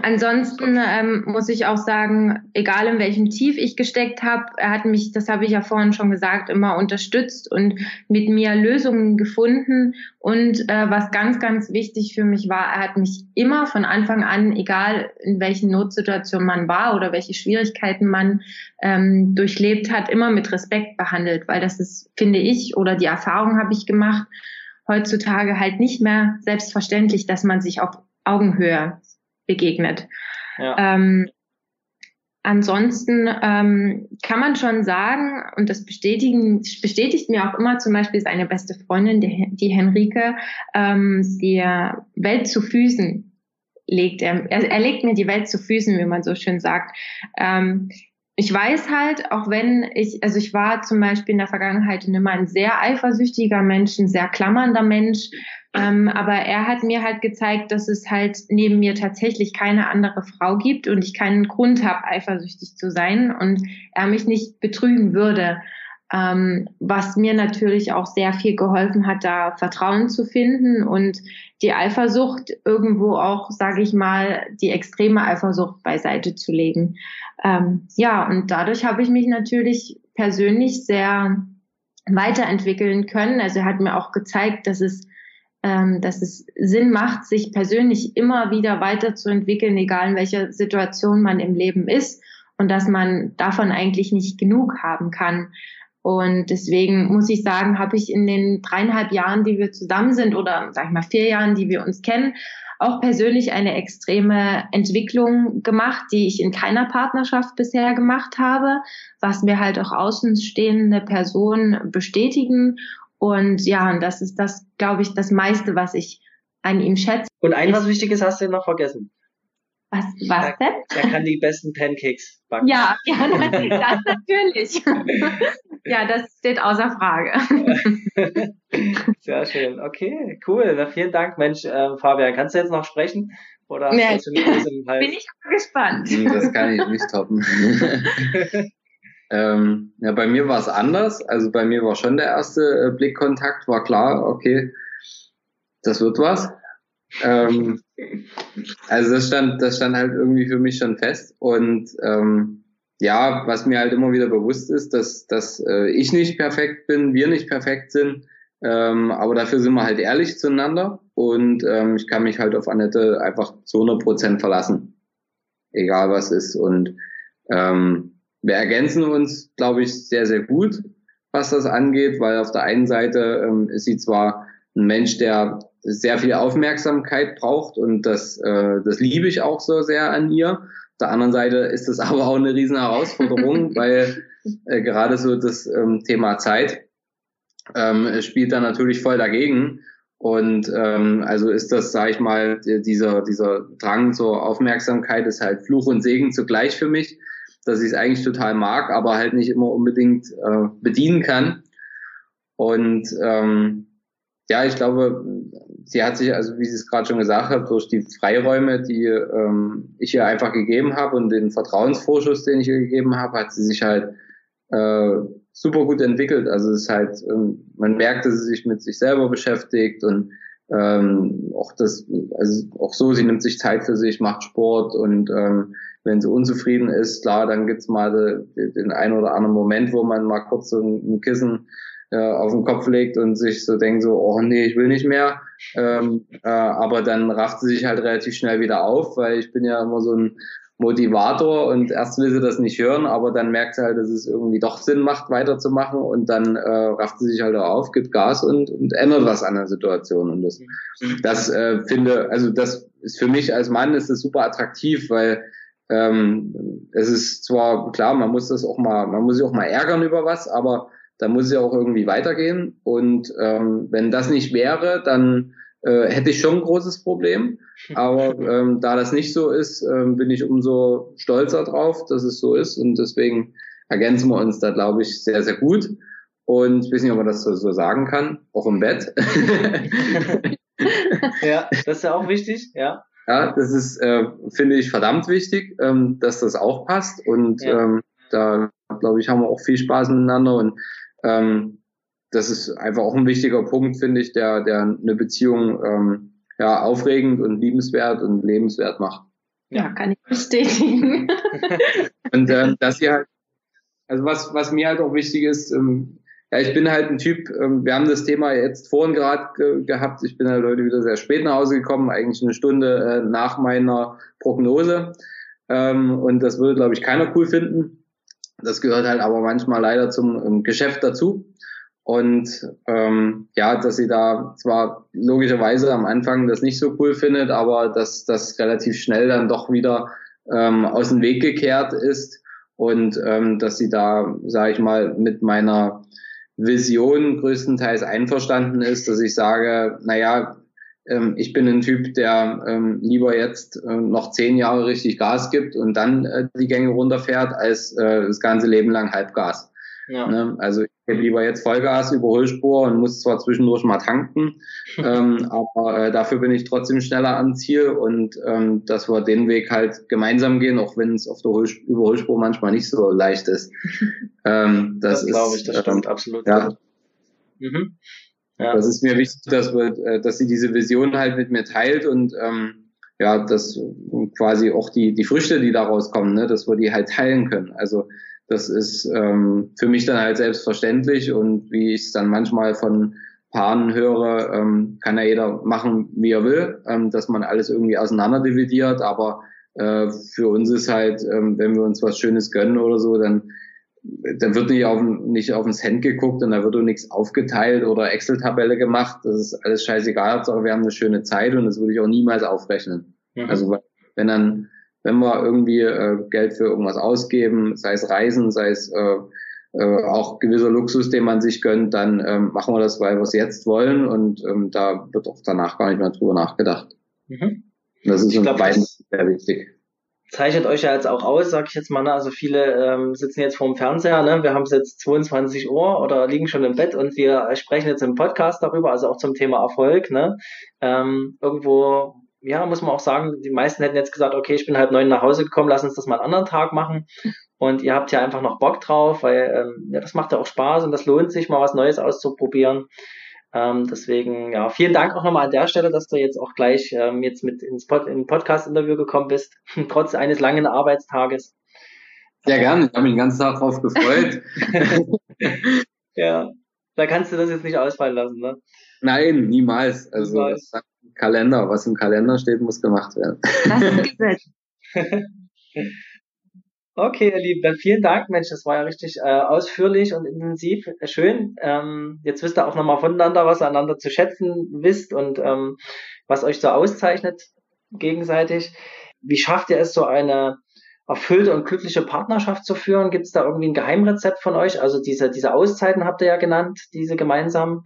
Ansonsten ähm, muss ich auch sagen, egal in welchem Tief ich gesteckt habe, er hat mich, das habe ich ja vorhin schon gesagt, immer unterstützt und mit mir Lösungen gefunden. Und äh, was ganz, ganz wichtig für mich war, er hat mich immer von Anfang an, egal in welchen Notsituationen man war oder welche Schwierigkeiten man ähm, durchlebt hat, immer mit Respekt behandelt, weil das ist, finde ich, oder die Erfahrung habe ich gemacht, heutzutage halt nicht mehr selbstverständlich, dass man sich auf Augenhöhe begegnet. Ja. Ähm, ansonsten ähm, kann man schon sagen, und das bestätigen, bestätigt mir auch immer zum Beispiel seine beste Freundin, die, die Henrike, ähm, die Welt zu Füßen legt. Er, er legt mir die Welt zu Füßen, wie man so schön sagt. Ähm, ich weiß halt, auch wenn ich, also ich war zum Beispiel in der Vergangenheit immer ein sehr eifersüchtiger Mensch, ein sehr klammernder Mensch, ähm, aber er hat mir halt gezeigt, dass es halt neben mir tatsächlich keine andere Frau gibt und ich keinen Grund habe, eifersüchtig zu sein und er mich nicht betrügen würde. Ähm, was mir natürlich auch sehr viel geholfen hat, da Vertrauen zu finden und die Eifersucht irgendwo auch, sage ich mal, die extreme Eifersucht beiseite zu legen. Ähm, ja, und dadurch habe ich mich natürlich persönlich sehr weiterentwickeln können. Also er hat mir auch gezeigt, dass es ähm, dass es Sinn macht, sich persönlich immer wieder weiterzuentwickeln, egal in welcher Situation man im Leben ist und dass man davon eigentlich nicht genug haben kann. Und deswegen muss ich sagen, habe ich in den dreieinhalb Jahren, die wir zusammen sind oder sag ich mal vier Jahren, die wir uns kennen, auch persönlich eine extreme Entwicklung gemacht, die ich in keiner Partnerschaft bisher gemacht habe, was mir halt auch außenstehende Personen bestätigen und ja, und das ist das, glaube ich, das meiste, was ich an ihm schätze. Und ein was Wichtiges hast du noch vergessen. Was, was er, denn? Er kann die besten Pancakes backen. Ja, ja, das natürlich. ja, das steht außer Frage. Sehr schön. Okay, cool. Na, vielen Dank, Mensch, äh, Fabian. Kannst du jetzt noch sprechen? Oder nee, bin ich gespannt. Das kann ich nicht toppen. Ähm, ja, bei mir war es anders. Also bei mir war schon der erste äh, Blickkontakt, war klar, okay, das wird was. Ähm, also das stand, das stand halt irgendwie für mich schon fest. Und ähm, ja, was mir halt immer wieder bewusst ist, dass, dass äh, ich nicht perfekt bin, wir nicht perfekt sind. Ähm, aber dafür sind wir halt ehrlich zueinander und ähm, ich kann mich halt auf Annette einfach zu 100 Prozent verlassen. Egal was ist. Und ähm, wir ergänzen uns, glaube ich, sehr, sehr gut, was das angeht, weil auf der einen Seite ähm, ist sie zwar ein Mensch, der sehr viel Aufmerksamkeit braucht und das, äh, das liebe ich auch so sehr an ihr. Auf der anderen Seite ist es aber auch eine riesen Herausforderung, weil äh, gerade so das ähm, Thema Zeit ähm, spielt da natürlich voll dagegen. Und ähm, also ist das, sage ich mal, dieser, dieser Drang zur Aufmerksamkeit ist halt Fluch und Segen zugleich für mich dass ich es eigentlich total mag, aber halt nicht immer unbedingt äh, bedienen kann. Und ähm, ja, ich glaube, sie hat sich, also wie sie es gerade schon gesagt hat, durch die Freiräume, die ähm, ich ihr einfach gegeben habe und den Vertrauensvorschuss, den ich ihr gegeben habe, hat sie sich halt äh, super gut entwickelt. Also es ist halt, ähm, man merkt, dass sie sich mit sich selber beschäftigt und ähm, auch das, also auch so, sie nimmt sich Zeit für sich, macht Sport und ähm, wenn sie unzufrieden ist, klar, dann gibt's mal den, einen oder anderen Moment, wo man mal kurz so ein, Kissen äh, auf den Kopf legt und sich so denkt so, oh nee, ich will nicht mehr. Ähm, äh, aber dann rafft sie sich halt relativ schnell wieder auf, weil ich bin ja immer so ein Motivator und erst will sie das nicht hören, aber dann merkt sie halt, dass es irgendwie doch Sinn macht, weiterzumachen und dann äh, rafft sie sich halt auch auf, gibt Gas und, und ändert was an der Situation. Und das, das äh, finde, also das ist für mich als Mann ist das super attraktiv, weil ähm, es ist zwar klar, man muss das auch mal, man muss sich auch mal ärgern über was, aber da muss es ja auch irgendwie weitergehen. Und ähm, wenn das nicht wäre, dann äh, hätte ich schon ein großes Problem. Aber ähm, da das nicht so ist, ähm, bin ich umso stolzer drauf, dass es so ist. Und deswegen ergänzen wir uns da, glaube ich, sehr, sehr gut. Und ich weiß nicht, ob man das so, so sagen kann, auch im Bett. ja, das ist ja auch wichtig, ja. Ja, das ist, äh, finde ich, verdammt wichtig, ähm, dass das auch passt. Und ja. ähm, da, glaube ich, haben wir auch viel Spaß miteinander. Und ähm, das ist einfach auch ein wichtiger Punkt, finde ich, der, der eine Beziehung ähm, ja, aufregend und liebenswert und lebenswert macht. Ja, kann ich bestätigen. und äh, dass sie halt, also was, was mir halt auch wichtig ist, ähm, ja, ich bin halt ein Typ, ähm, wir haben das Thema jetzt vorhin gerade ge gehabt, ich bin halt heute wieder sehr spät nach Hause gekommen, eigentlich eine Stunde äh, nach meiner Prognose. Ähm, und das würde, glaube ich, keiner cool finden. Das gehört halt aber manchmal leider zum ähm, Geschäft dazu. Und ähm, ja, dass sie da zwar logischerweise am Anfang das nicht so cool findet, aber dass das relativ schnell dann doch wieder ähm, aus dem Weg gekehrt ist und ähm, dass sie da, sage ich mal, mit meiner Vision größtenteils einverstanden ist, dass ich sage, naja, ähm, ich bin ein Typ, der ähm, lieber jetzt äh, noch zehn Jahre richtig Gas gibt und dann äh, die Gänge runterfährt, als äh, das ganze Leben lang Halbgas. Ja. Ne? Also gebe lieber jetzt Vollgas, Überholspur und muss zwar zwischendurch mal tanken, ähm, aber äh, dafür bin ich trotzdem schneller am Ziel und ähm, dass wir den Weg halt gemeinsam gehen, auch wenn es auf der Überholspur manchmal nicht so leicht ist. Ähm, das, das glaube ich, das stimmt ähm, absolut. Ja. Mhm. ja. Das ist mir wichtig, dass wir, äh, dass sie diese Vision halt mit mir teilt und ähm, ja, dass quasi auch die die Früchte, die daraus kommen, ne, dass wir die halt teilen können. Also das ist ähm, für mich dann halt selbstverständlich und wie ich es dann manchmal von Paaren höre, ähm, kann ja jeder machen, wie er will, ähm, dass man alles irgendwie auseinander dividiert, aber äh, für uns ist halt, ähm, wenn wir uns was Schönes gönnen oder so, dann dann wird nicht auf, nicht auf den Cent geguckt und da wird auch nichts aufgeteilt oder Excel-Tabelle gemacht. Das ist alles scheißegal, aber wir haben eine schöne Zeit und das würde ich auch niemals aufrechnen. Mhm. Also wenn dann wenn wir irgendwie äh, Geld für irgendwas ausgeben, sei es Reisen, sei es äh, äh, auch gewisser Luxus, den man sich gönnt, dann ähm, machen wir das, weil wir es jetzt wollen und ähm, da wird auch danach gar nicht mehr drüber nachgedacht. Mhm. Das ist uns beiden sehr wichtig zeichnet euch ja jetzt auch aus, sag ich jetzt mal. Ne? Also viele ähm, sitzen jetzt vorm Fernseher, ne? wir haben es jetzt 22 Uhr oder liegen schon im Bett und wir sprechen jetzt im Podcast darüber, also auch zum Thema Erfolg. Ne? Ähm, irgendwo ja, muss man auch sagen, die meisten hätten jetzt gesagt, okay, ich bin halb neun nach Hause gekommen, lass uns das mal einen anderen Tag machen. Und ihr habt ja einfach noch Bock drauf, weil ähm, ja, das macht ja auch Spaß und das lohnt sich, mal was Neues auszuprobieren. Ähm, deswegen, ja, vielen Dank auch nochmal an der Stelle, dass du jetzt auch gleich ähm, jetzt mit ins Pod in Podcast-Interview gekommen bist, trotz eines langen Arbeitstages. Sehr gerne, ich habe mich den ganzen Tag drauf gefreut. ja, da kannst du das jetzt nicht ausfallen lassen, ne? Nein, niemals. Also niemals. Kalender, was im Kalender steht, muss gemacht werden. Das ist Okay, ihr Lieben, dann vielen Dank, Mensch, das war ja richtig äh, ausführlich und intensiv, schön. Ähm, jetzt wisst ihr auch nochmal voneinander, was ihr einander zu schätzen wisst und ähm, was euch so auszeichnet gegenseitig. Wie schafft ihr es, so eine erfüllte und glückliche Partnerschaft zu führen? Gibt es da irgendwie ein Geheimrezept von euch? Also diese, diese Auszeiten habt ihr ja genannt, diese gemeinsamen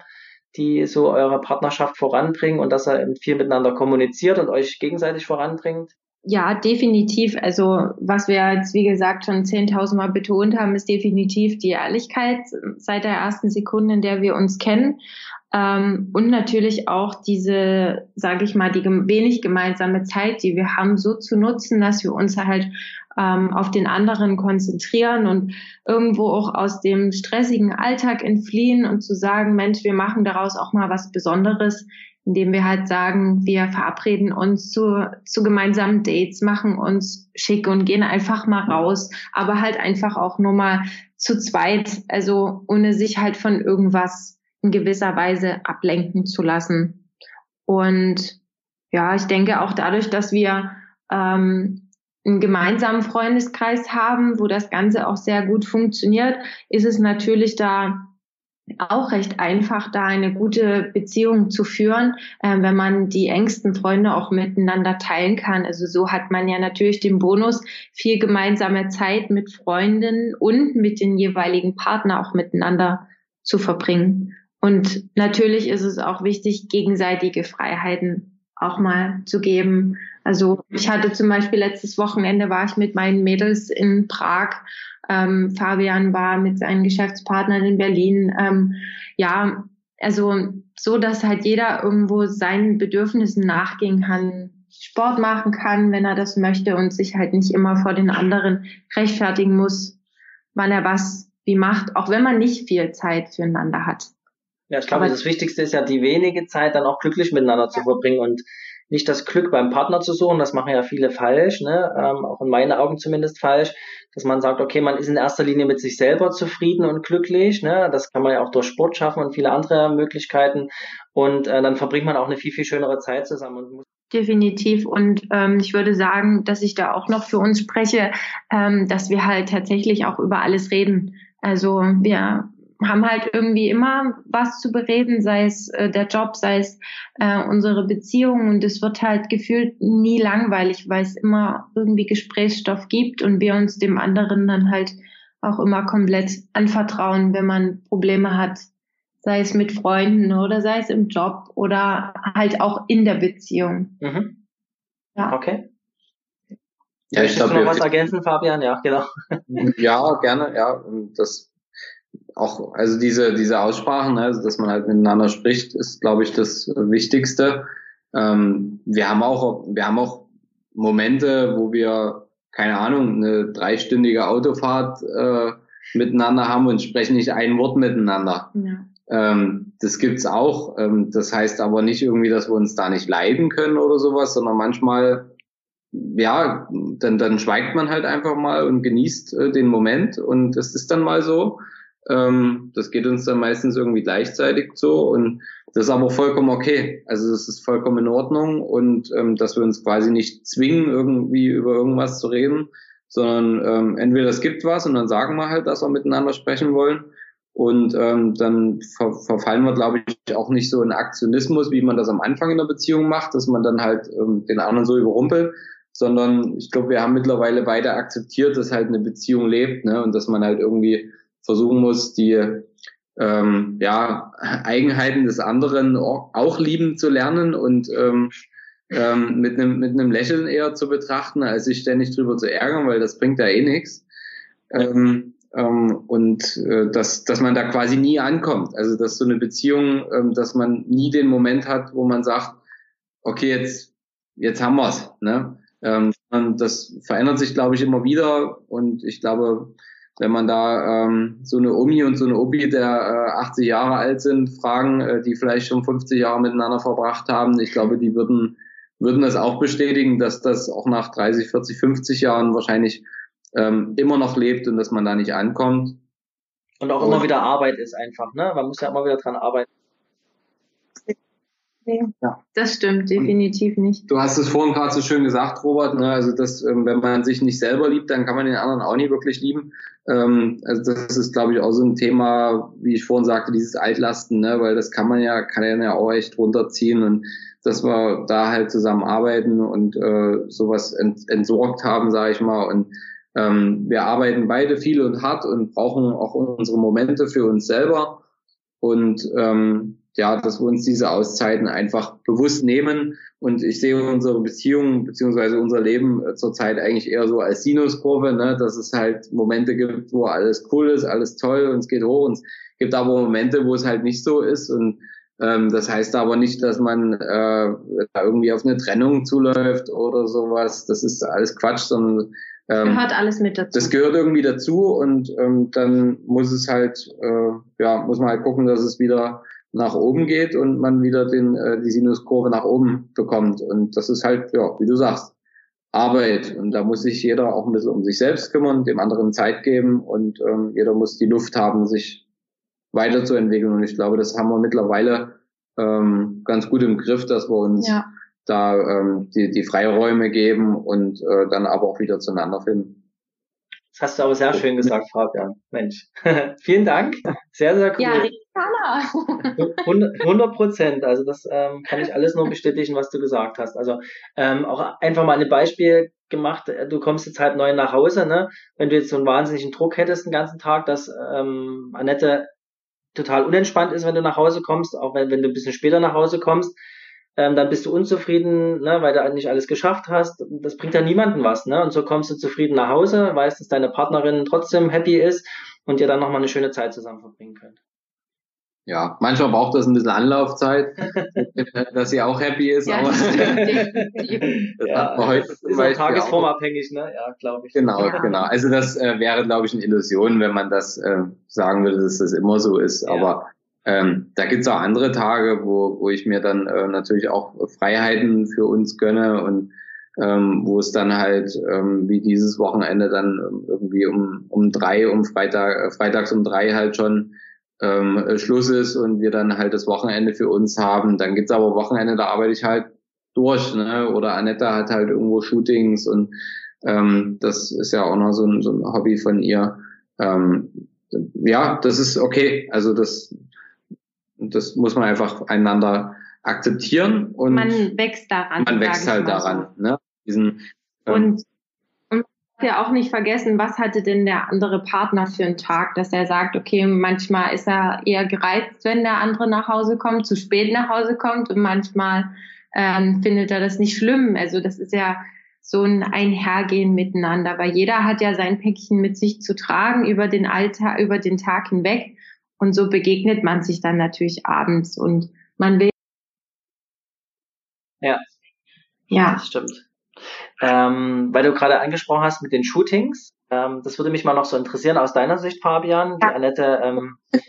die so eure Partnerschaft voranbringen und dass er viel miteinander kommuniziert und euch gegenseitig voranbringt? Ja, definitiv. Also was wir jetzt, wie gesagt, schon 10.000 Mal betont haben, ist definitiv die Ehrlichkeit seit der ersten Sekunde, in der wir uns kennen. Ähm, und natürlich auch diese, sage ich mal, die wenig gemeinsame Zeit, die wir haben, so zu nutzen, dass wir uns halt ähm, auf den anderen konzentrieren und irgendwo auch aus dem stressigen Alltag entfliehen und zu sagen, Mensch, wir machen daraus auch mal was Besonderes, indem wir halt sagen, wir verabreden uns zu, zu gemeinsamen Dates, machen uns schick und gehen einfach mal raus, aber halt einfach auch nur mal zu zweit, also ohne sich halt von irgendwas in gewisser Weise ablenken zu lassen. Und ja, ich denke auch dadurch, dass wir ähm, einen gemeinsamen Freundeskreis haben, wo das Ganze auch sehr gut funktioniert, ist es natürlich da auch recht einfach, da eine gute Beziehung zu führen, äh, wenn man die engsten Freunde auch miteinander teilen kann. Also so hat man ja natürlich den Bonus, viel gemeinsame Zeit mit Freunden und mit den jeweiligen Partner auch miteinander zu verbringen. Und natürlich ist es auch wichtig, gegenseitige Freiheiten auch mal zu geben. Also ich hatte zum Beispiel letztes Wochenende war ich mit meinen Mädels in Prag ähm, Fabian war mit seinen Geschäftspartnern in Berlin. Ähm, ja, also so, dass halt jeder irgendwo seinen Bedürfnissen nachgehen kann, Sport machen kann, wenn er das möchte und sich halt nicht immer vor den anderen rechtfertigen muss, wann er was wie macht, auch wenn man nicht viel Zeit füreinander hat. Ja, ich glaube, Aber das Wichtigste ist ja, die wenige Zeit dann auch glücklich miteinander zu verbringen und nicht das Glück beim Partner zu suchen, das machen ja viele falsch, ne? ähm, auch in meinen Augen zumindest falsch, dass man sagt, okay, man ist in erster Linie mit sich selber zufrieden und glücklich, ne? das kann man ja auch durch Sport schaffen und viele andere Möglichkeiten und äh, dann verbringt man auch eine viel, viel schönere Zeit zusammen. Definitiv. Und ähm, ich würde sagen, dass ich da auch noch für uns spreche, ähm, dass wir halt tatsächlich auch über alles reden. Also wir haben halt irgendwie immer was zu bereden, sei es äh, der Job, sei es äh, unsere Beziehung und es wird halt gefühlt nie langweilig, weil es immer irgendwie Gesprächsstoff gibt und wir uns dem anderen dann halt auch immer komplett anvertrauen, wenn man Probleme hat, sei es mit Freunden oder sei es im Job oder halt auch in der Beziehung. Mhm. Ja. Okay. Ja, ich glaube, noch was ergänzen, Fabian? Ja, genau. Ja, gerne, ja. Das auch, also diese, diese Aussprachen, ne, also dass man halt miteinander spricht, ist, glaube ich, das Wichtigste. Ähm, wir haben auch, wir haben auch Momente, wo wir, keine Ahnung, eine dreistündige Autofahrt äh, miteinander haben und sprechen nicht ein Wort miteinander. Ja. Ähm, das gibt's auch. Ähm, das heißt aber nicht irgendwie, dass wir uns da nicht leiden können oder sowas, sondern manchmal, ja, dann, dann schweigt man halt einfach mal und genießt äh, den Moment und es ist dann mal so. Ähm, das geht uns dann meistens irgendwie gleichzeitig so und das ist aber vollkommen okay. Also das ist vollkommen in Ordnung und ähm, dass wir uns quasi nicht zwingen, irgendwie über irgendwas zu reden, sondern ähm, entweder es gibt was und dann sagen wir halt, dass wir miteinander sprechen wollen und ähm, dann ver verfallen wir, glaube ich, auch nicht so in Aktionismus, wie man das am Anfang in der Beziehung macht, dass man dann halt ähm, den anderen so überrumpelt, sondern ich glaube, wir haben mittlerweile beide akzeptiert, dass halt eine Beziehung lebt ne? und dass man halt irgendwie versuchen muss, die ähm, ja, Eigenheiten des anderen auch lieben zu lernen und ähm, ähm, mit einem mit einem Lächeln eher zu betrachten, als sich ständig drüber zu ärgern, weil das bringt ja eh nichts. Ähm, ähm, und äh, dass, dass man da quasi nie ankommt. Also dass so eine Beziehung, ähm, dass man nie den Moment hat, wo man sagt, okay, jetzt, jetzt haben wir's. Ne? Ähm, das verändert sich, glaube ich, immer wieder. Und ich glaube, wenn man da ähm, so eine Omi und so eine Obi, der äh, 80 Jahre alt sind, fragen, äh, die vielleicht schon 50 Jahre miteinander verbracht haben, ich glaube, die würden, würden das auch bestätigen, dass das auch nach 30, 40, 50 Jahren wahrscheinlich ähm, immer noch lebt und dass man da nicht ankommt. Und auch immer wieder Arbeit ist einfach, ne? Man muss ja immer wieder dran arbeiten. Ja. Das stimmt definitiv nicht. Du hast es vorhin gerade so schön gesagt, Robert. Ne? Also, dass, ähm, wenn man sich nicht selber liebt, dann kann man den anderen auch nicht wirklich lieben. Ähm, also, das ist, glaube ich, auch so ein Thema, wie ich vorhin sagte, dieses Altlasten, ne? weil das kann man ja, kann ja auch echt runterziehen und dass wir da halt zusammen arbeiten und äh, sowas ent, entsorgt haben, sage ich mal. Und ähm, wir arbeiten beide viel und hart und brauchen auch unsere Momente für uns selber. Und ähm, ja, dass wir uns diese Auszeiten einfach bewusst nehmen. Und ich sehe unsere Beziehung beziehungsweise unser Leben äh, zurzeit eigentlich eher so als Sinuskurve, ne? dass es halt Momente gibt, wo alles cool ist, alles toll und es geht hoch. Und es gibt aber Momente, wo es halt nicht so ist. Und ähm, das heißt aber nicht, dass man äh, da irgendwie auf eine Trennung zuläuft oder sowas. Das ist alles Quatsch, sondern ähm, gehört alles mit dazu. Das gehört irgendwie dazu und ähm, dann muss es halt, äh, ja, muss man halt gucken, dass es wieder nach oben geht und man wieder den, äh, die Sinuskurve nach oben bekommt. Und das ist halt, ja, wie du sagst, Arbeit. Und da muss sich jeder auch ein bisschen um sich selbst kümmern, dem anderen Zeit geben und ähm, jeder muss die Luft haben, sich weiterzuentwickeln. Und ich glaube, das haben wir mittlerweile ähm, ganz gut im Griff, dass wir uns ja. da ähm, die, die Freiräume geben und äh, dann aber auch wieder zueinander finden. Das hast du aber sehr schön gesagt, Fabian. Mensch. Vielen Dank. Sehr, sehr cool. Ja, 100 Prozent. Also das ähm, kann ich alles nur bestätigen, was du gesagt hast. Also ähm, auch einfach mal ein Beispiel gemacht. Du kommst jetzt halb neun nach Hause, ne? Wenn du jetzt so einen wahnsinnigen Druck hättest den ganzen Tag, dass ähm, Annette total unentspannt ist, wenn du nach Hause kommst, auch wenn, wenn du ein bisschen später nach Hause kommst, ähm, dann bist du unzufrieden, ne, weil du nicht alles geschafft hast. Das bringt ja niemanden was, ne? Und so kommst du zufrieden nach Hause, weißt, dass deine Partnerin trotzdem happy ist und ihr dann nochmal eine schöne Zeit zusammen verbringen könnt. Ja, manchmal braucht das ein bisschen Anlaufzeit, dass sie auch happy ist, ja, aber das ja, hat man heute ist auch tagesformabhängig, ne? Ja, glaube ich. Genau, ja. genau. Also das äh, wäre, glaube ich, eine Illusion, wenn man das äh, sagen würde, dass das immer so ist. Ja. Aber ähm, da gibt's auch andere Tage, wo, wo ich mir dann äh, natürlich auch Freiheiten für uns gönne und ähm, wo es dann halt ähm, wie dieses Wochenende dann irgendwie um, um drei, um Freitag, äh, freitags um drei halt schon ähm, Schluss ist und wir dann halt das Wochenende für uns haben. Dann gibt's aber Wochenende, da arbeite ich halt durch, ne? Oder Annette hat halt irgendwo Shootings und ähm, das ist ja auch noch so ein, so ein Hobby von ihr. Ähm, ja, das ist okay. Also das und das muss man einfach einander akzeptieren und man wächst daran. Man wächst halt daran. So. Ne? Diesen, ähm, und, und ja auch nicht vergessen, was hatte denn der andere Partner für einen Tag, dass er sagt, okay, manchmal ist er eher gereizt, wenn der andere nach Hause kommt, zu spät nach Hause kommt und manchmal ähm, findet er das nicht schlimm. Also das ist ja so ein Einhergehen miteinander, weil jeder hat ja sein Päckchen mit sich zu tragen über den Alltag, über den Tag hinweg. Und so begegnet man sich dann natürlich abends und man will. Ja. Ja. Das stimmt. Ähm, weil du gerade angesprochen hast mit den Shootings, ähm, das würde mich mal noch so interessieren aus deiner Sicht, Fabian. Die Annette ähm,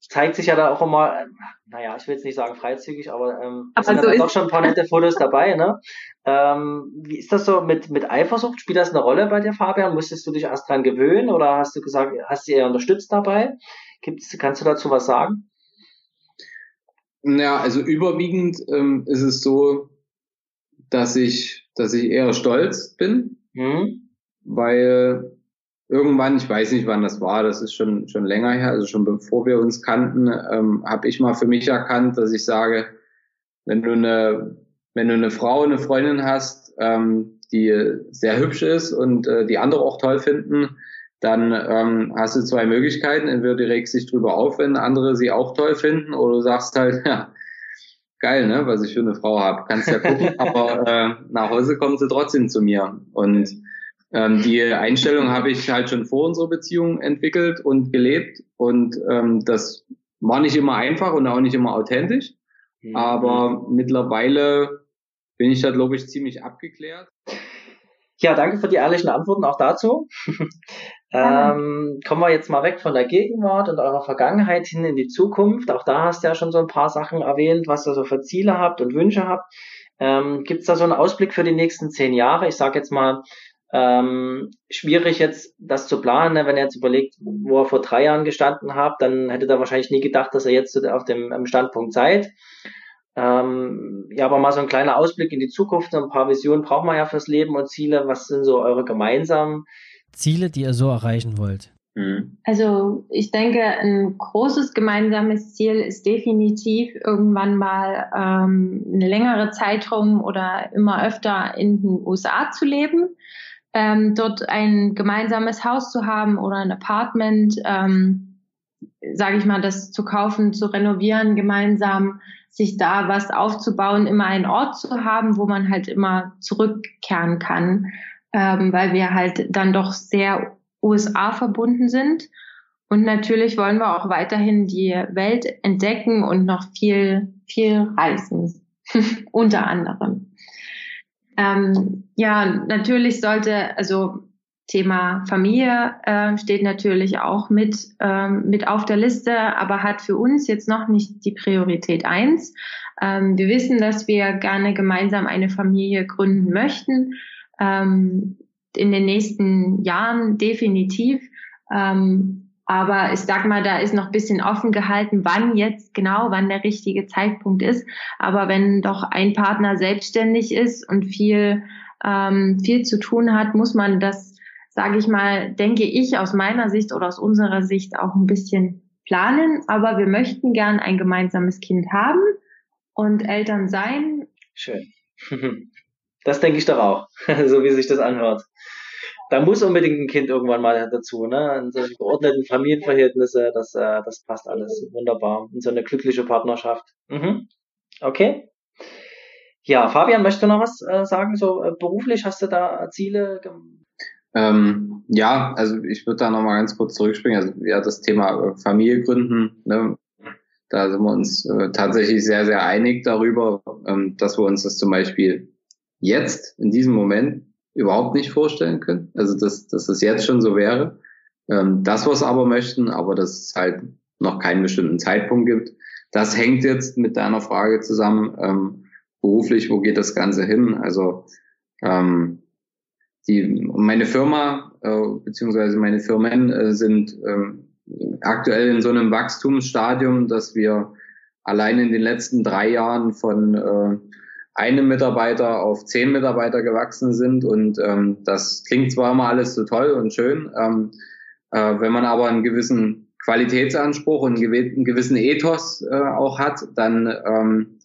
zeigt sich ja da auch immer, naja, ich will jetzt nicht sagen freizügig, aber, ähm, aber sind so doch schon ein paar nette Fotos dabei, ne? Ähm, wie ist das so mit, mit Eifersucht? Spielt das eine Rolle bei dir, Fabian? Musstest du dich erst dran gewöhnen oder hast du gesagt, hast du eher unterstützt dabei? Gibt's, kannst du dazu was sagen? Ja, also überwiegend ähm, ist es so, dass ich, dass ich eher stolz bin, mhm. weil irgendwann, ich weiß nicht, wann das war, das ist schon schon länger her, also schon bevor wir uns kannten, ähm, habe ich mal für mich erkannt, dass ich sage, wenn du eine wenn du eine Frau, eine Freundin hast, ähm, die sehr hübsch ist und äh, die andere auch toll finden, dann ähm, hast du zwei Möglichkeiten. Entweder du regst dich drüber auf, wenn andere sie auch toll finden, oder du sagst halt, ja, geil, ne, was ich für eine Frau habe. Kannst ja gucken, aber äh, nach Hause kommen sie trotzdem zu mir. Und ähm, die Einstellung habe ich halt schon vor unserer Beziehung entwickelt und gelebt. Und ähm, das war nicht immer einfach und auch nicht immer authentisch. Mhm. Aber mittlerweile bin ich da, glaube ich, ziemlich abgeklärt. Ja, danke für die ehrlichen Antworten auch dazu. Ähm, kommen wir jetzt mal weg von der Gegenwart und eurer Vergangenheit hin in die Zukunft. Auch da hast du ja schon so ein paar Sachen erwähnt, was ihr so für Ziele habt und Wünsche habt. Ähm, Gibt es da so einen Ausblick für die nächsten zehn Jahre? Ich sage jetzt mal, ähm, schwierig jetzt das zu planen, ne? wenn ihr jetzt überlegt, wo ihr vor drei Jahren gestanden habt, dann hättet ihr wahrscheinlich nie gedacht, dass ihr jetzt auf dem Standpunkt seid. Ähm, ja, aber mal so ein kleiner Ausblick in die Zukunft, so ein paar Visionen braucht man ja fürs Leben und Ziele. Was sind so eure gemeinsamen Ziele, die ihr so erreichen wollt? Mhm. Also ich denke, ein großes gemeinsames Ziel ist definitiv irgendwann mal ähm, eine längere Zeitraum oder immer öfter in den USA zu leben, ähm, dort ein gemeinsames Haus zu haben oder ein Apartment, ähm, sage ich mal, das zu kaufen, zu renovieren, gemeinsam sich da was aufzubauen, immer einen Ort zu haben, wo man halt immer zurückkehren kann ähm, weil wir halt dann doch sehr USA verbunden sind. Und natürlich wollen wir auch weiterhin die Welt entdecken und noch viel, viel reisen, unter anderem. Ähm, ja, natürlich sollte, also Thema Familie äh, steht natürlich auch mit, ähm, mit auf der Liste, aber hat für uns jetzt noch nicht die Priorität eins. Ähm, wir wissen, dass wir gerne gemeinsam eine Familie gründen möchten. Ähm, in den nächsten Jahren definitiv. Ähm, aber ich sag mal, da ist noch ein bisschen offen gehalten, wann jetzt genau, wann der richtige Zeitpunkt ist. Aber wenn doch ein Partner selbstständig ist und viel, ähm, viel zu tun hat, muss man das, sage ich mal, denke ich aus meiner Sicht oder aus unserer Sicht auch ein bisschen planen. Aber wir möchten gern ein gemeinsames Kind haben und Eltern sein. Schön. Das denke ich doch auch, so wie sich das anhört. Da muss unbedingt ein Kind irgendwann mal dazu, ne? In solchen geordneten Familienverhältnisse, das, äh, das passt alles wunderbar. In so eine glückliche Partnerschaft. Mhm. Okay. Ja, Fabian, möchtest du noch was äh, sagen? So äh, beruflich hast du da Ziele? Ähm, ja, also ich würde da nochmal ganz kurz zurückspringen. Also ja, das Thema äh, Familie gründen, ne? da sind wir uns äh, tatsächlich sehr, sehr einig darüber, ähm, dass wir uns das zum Beispiel jetzt, in diesem Moment, überhaupt nicht vorstellen können. Also, dass, dass das jetzt schon so wäre. Ähm, das, was aber möchten, aber dass es halt noch keinen bestimmten Zeitpunkt gibt. Das hängt jetzt mit deiner Frage zusammen, ähm, beruflich, wo geht das Ganze hin? Also, ähm, die, meine Firma, äh, beziehungsweise meine Firmen äh, sind ähm, aktuell in so einem Wachstumsstadium, dass wir allein in den letzten drei Jahren von äh, einem Mitarbeiter auf zehn Mitarbeiter gewachsen sind. Und ähm, das klingt zwar immer alles so toll und schön, ähm, äh, wenn man aber einen gewissen Qualitätsanspruch und einen gewissen Ethos äh, auch hat, dann ähm,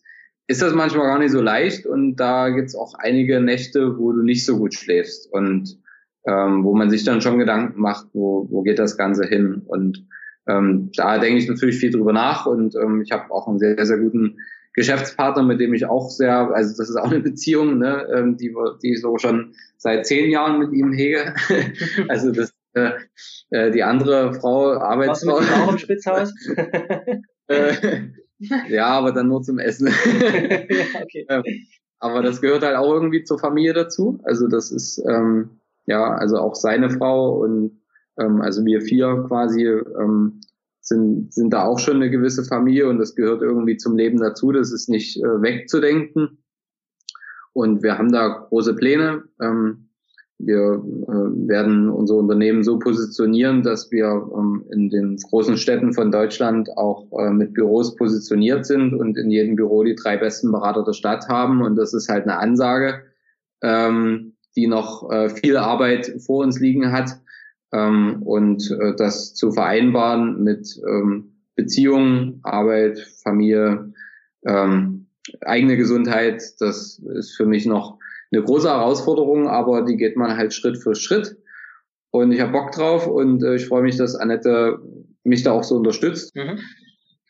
ist das manchmal gar nicht so leicht und da gibt's auch einige Nächte, wo du nicht so gut schläfst und ähm, wo man sich dann schon Gedanken macht, wo, wo geht das Ganze hin. Und ähm, da denke ich natürlich viel drüber nach und ähm, ich habe auch einen sehr, sehr guten Geschäftspartner, mit dem ich auch sehr, also das ist auch eine Beziehung, ne, ähm, die, die ich so schon seit zehn Jahren mit ihm hege. also das äh, äh, die andere Frau, Arbeitsfrau. Warst du mit auch im Spitzhaus? äh, ja, aber dann nur zum Essen. ja, okay. Ähm, aber das gehört halt auch irgendwie zur Familie dazu. Also das ist ähm, ja also auch seine Frau und ähm, also wir vier quasi ähm, sind, sind da auch schon eine gewisse Familie und das gehört irgendwie zum Leben dazu. Das ist nicht äh, wegzudenken. Und wir haben da große Pläne. Ähm, wir äh, werden unser Unternehmen so positionieren, dass wir ähm, in den großen Städten von Deutschland auch äh, mit Büros positioniert sind und in jedem Büro die drei besten Berater der Stadt haben. Und das ist halt eine Ansage, ähm, die noch äh, viel Arbeit vor uns liegen hat ähm, und äh, das zu vereinbaren mit ähm, Beziehungen, Arbeit, Familie, ähm, eigene Gesundheit, das ist für mich noch eine große Herausforderung, aber die geht man halt Schritt für Schritt. Und ich habe Bock drauf und äh, ich freue mich, dass Annette mich da auch so unterstützt. Mhm.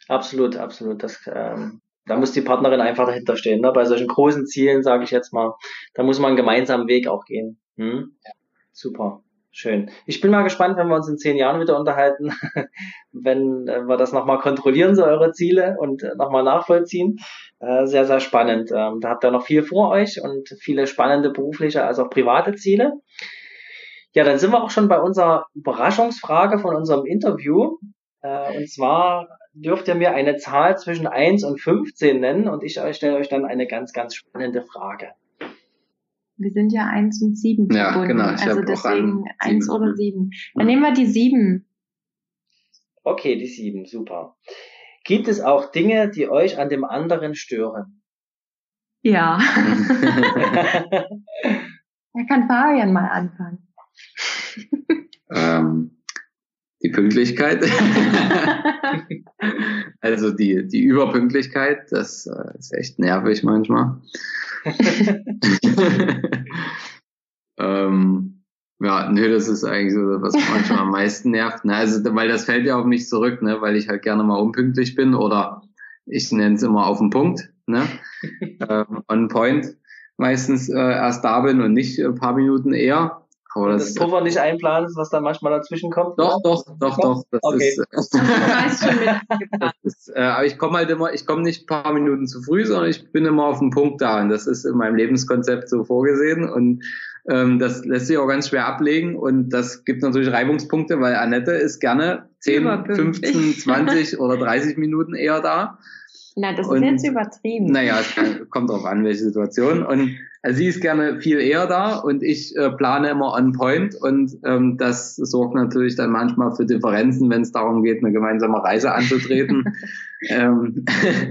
Absolut, absolut. Das, ähm, da muss die Partnerin einfach dahinter stehen. Ne? Bei solchen großen Zielen, sage ich jetzt mal, da muss man einen gemeinsamen Weg auch gehen. Hm? Ja. Super. Schön. Ich bin mal gespannt, wenn wir uns in zehn Jahren wieder unterhalten, wenn äh, wir das nochmal kontrollieren, so eure Ziele und äh, nochmal nachvollziehen. Äh, sehr, sehr spannend. Ähm, da habt ihr noch viel vor euch und viele spannende berufliche als auch private Ziele. Ja, dann sind wir auch schon bei unserer Überraschungsfrage von unserem Interview. Und zwar dürft ihr mir eine Zahl zwischen 1 und 15 nennen und ich stelle euch dann eine ganz, ganz spannende Frage. Wir sind ja eins und sieben ja, verbunden. Genau, ich also deswegen eins oder sieben. Dann nehmen wir die sieben. Okay, die sieben, super. Gibt es auch Dinge, die euch an dem anderen stören? Ja. da kann Fabian mal anfangen. Ähm, die Pünktlichkeit. also die, die Überpünktlichkeit, das äh, ist echt nervig manchmal. ähm, ja, nö, das ist eigentlich so, was manchmal am meisten nervt. Ne? Also, weil das fällt ja auf mich zurück, ne? weil ich halt gerne mal unpünktlich bin oder ich nenne es immer auf den Punkt, ne? ähm, on point meistens äh, erst da bin und nicht ein paar Minuten eher. Aber das, das Puffer nicht einplanst, was dann manchmal dazwischen kommt? Doch, doch, doch, doch. Das okay. ist, äh, das ist äh, aber ich komme halt immer, ich komme nicht ein paar Minuten zu früh, sondern ich bin immer auf den Punkt da. Und das ist in meinem Lebenskonzept so vorgesehen. Und ähm, das lässt sich auch ganz schwer ablegen. Und das gibt natürlich Reibungspunkte, weil Annette ist gerne 10, 15, 20 oder 30 Minuten eher da. Na, das und, ist jetzt übertrieben. Naja, es kommt drauf an, welche Situation. Und also sie ist gerne viel eher da und ich äh, plane immer on point und ähm, das sorgt natürlich dann manchmal für Differenzen, wenn es darum geht, eine gemeinsame Reise anzutreten ähm,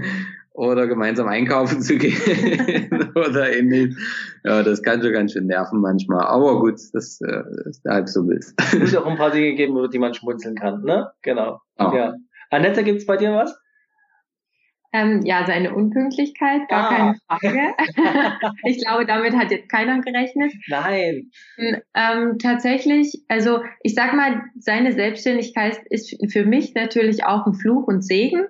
oder gemeinsam einkaufen zu gehen oder ähnlich. Ja, das kann schon ganz schön nerven manchmal. Aber gut, das äh, ist halb so wild. Es muss auch ein paar Dinge geben, über die man schmunzeln kann, ne? Genau. Oh. Ja. Annette, gibt's bei dir was? Ähm, ja, seine Unpünktlichkeit, gar ah. keine Frage. ich glaube, damit hat jetzt keiner gerechnet. Nein. Ähm, tatsächlich, also ich sag mal, seine Selbstständigkeit ist für mich natürlich auch ein Fluch und Segen.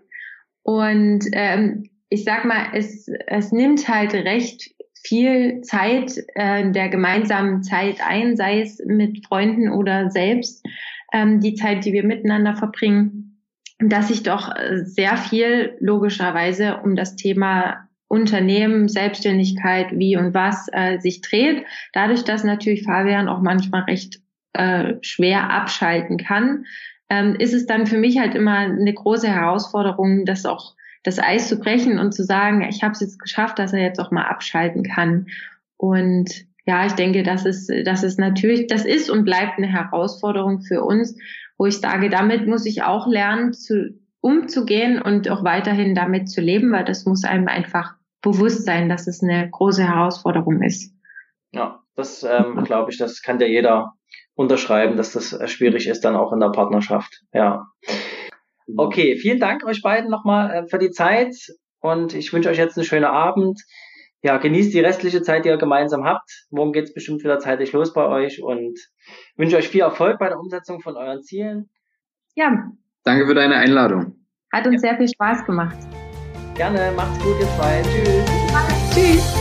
Und ähm, ich sag mal, es, es nimmt halt recht viel Zeit äh, der gemeinsamen Zeit ein, sei es mit Freunden oder selbst ähm, die Zeit, die wir miteinander verbringen dass sich doch äh, sehr viel logischerweise um das Thema Unternehmen, Selbstständigkeit, wie und was äh, sich dreht. Dadurch, dass natürlich Fabian auch manchmal recht äh, schwer abschalten kann, ähm, ist es dann für mich halt immer eine große Herausforderung, das auch das Eis zu brechen und zu sagen, ich habe es jetzt geschafft, dass er jetzt auch mal abschalten kann. Und ja, ich denke, das ist, das ist natürlich, das ist und bleibt eine Herausforderung für uns wo ich sage, damit muss ich auch lernen, zu, umzugehen und auch weiterhin damit zu leben, weil das muss einem einfach bewusst sein, dass es eine große Herausforderung ist. Ja, das ähm, glaube ich, das kann ja jeder unterschreiben, dass das äh, schwierig ist dann auch in der Partnerschaft. Ja. Okay, vielen Dank euch beiden nochmal äh, für die Zeit und ich wünsche euch jetzt einen schönen Abend ja, genießt die restliche Zeit, die ihr gemeinsam habt. Morgen geht's bestimmt wieder zeitig los bei euch und wünsche euch viel Erfolg bei der Umsetzung von euren Zielen. Ja. Danke für deine Einladung. Hat uns ja. sehr viel Spaß gemacht. Gerne, macht's gut, ihr zwei. Tschüss. Tschüss.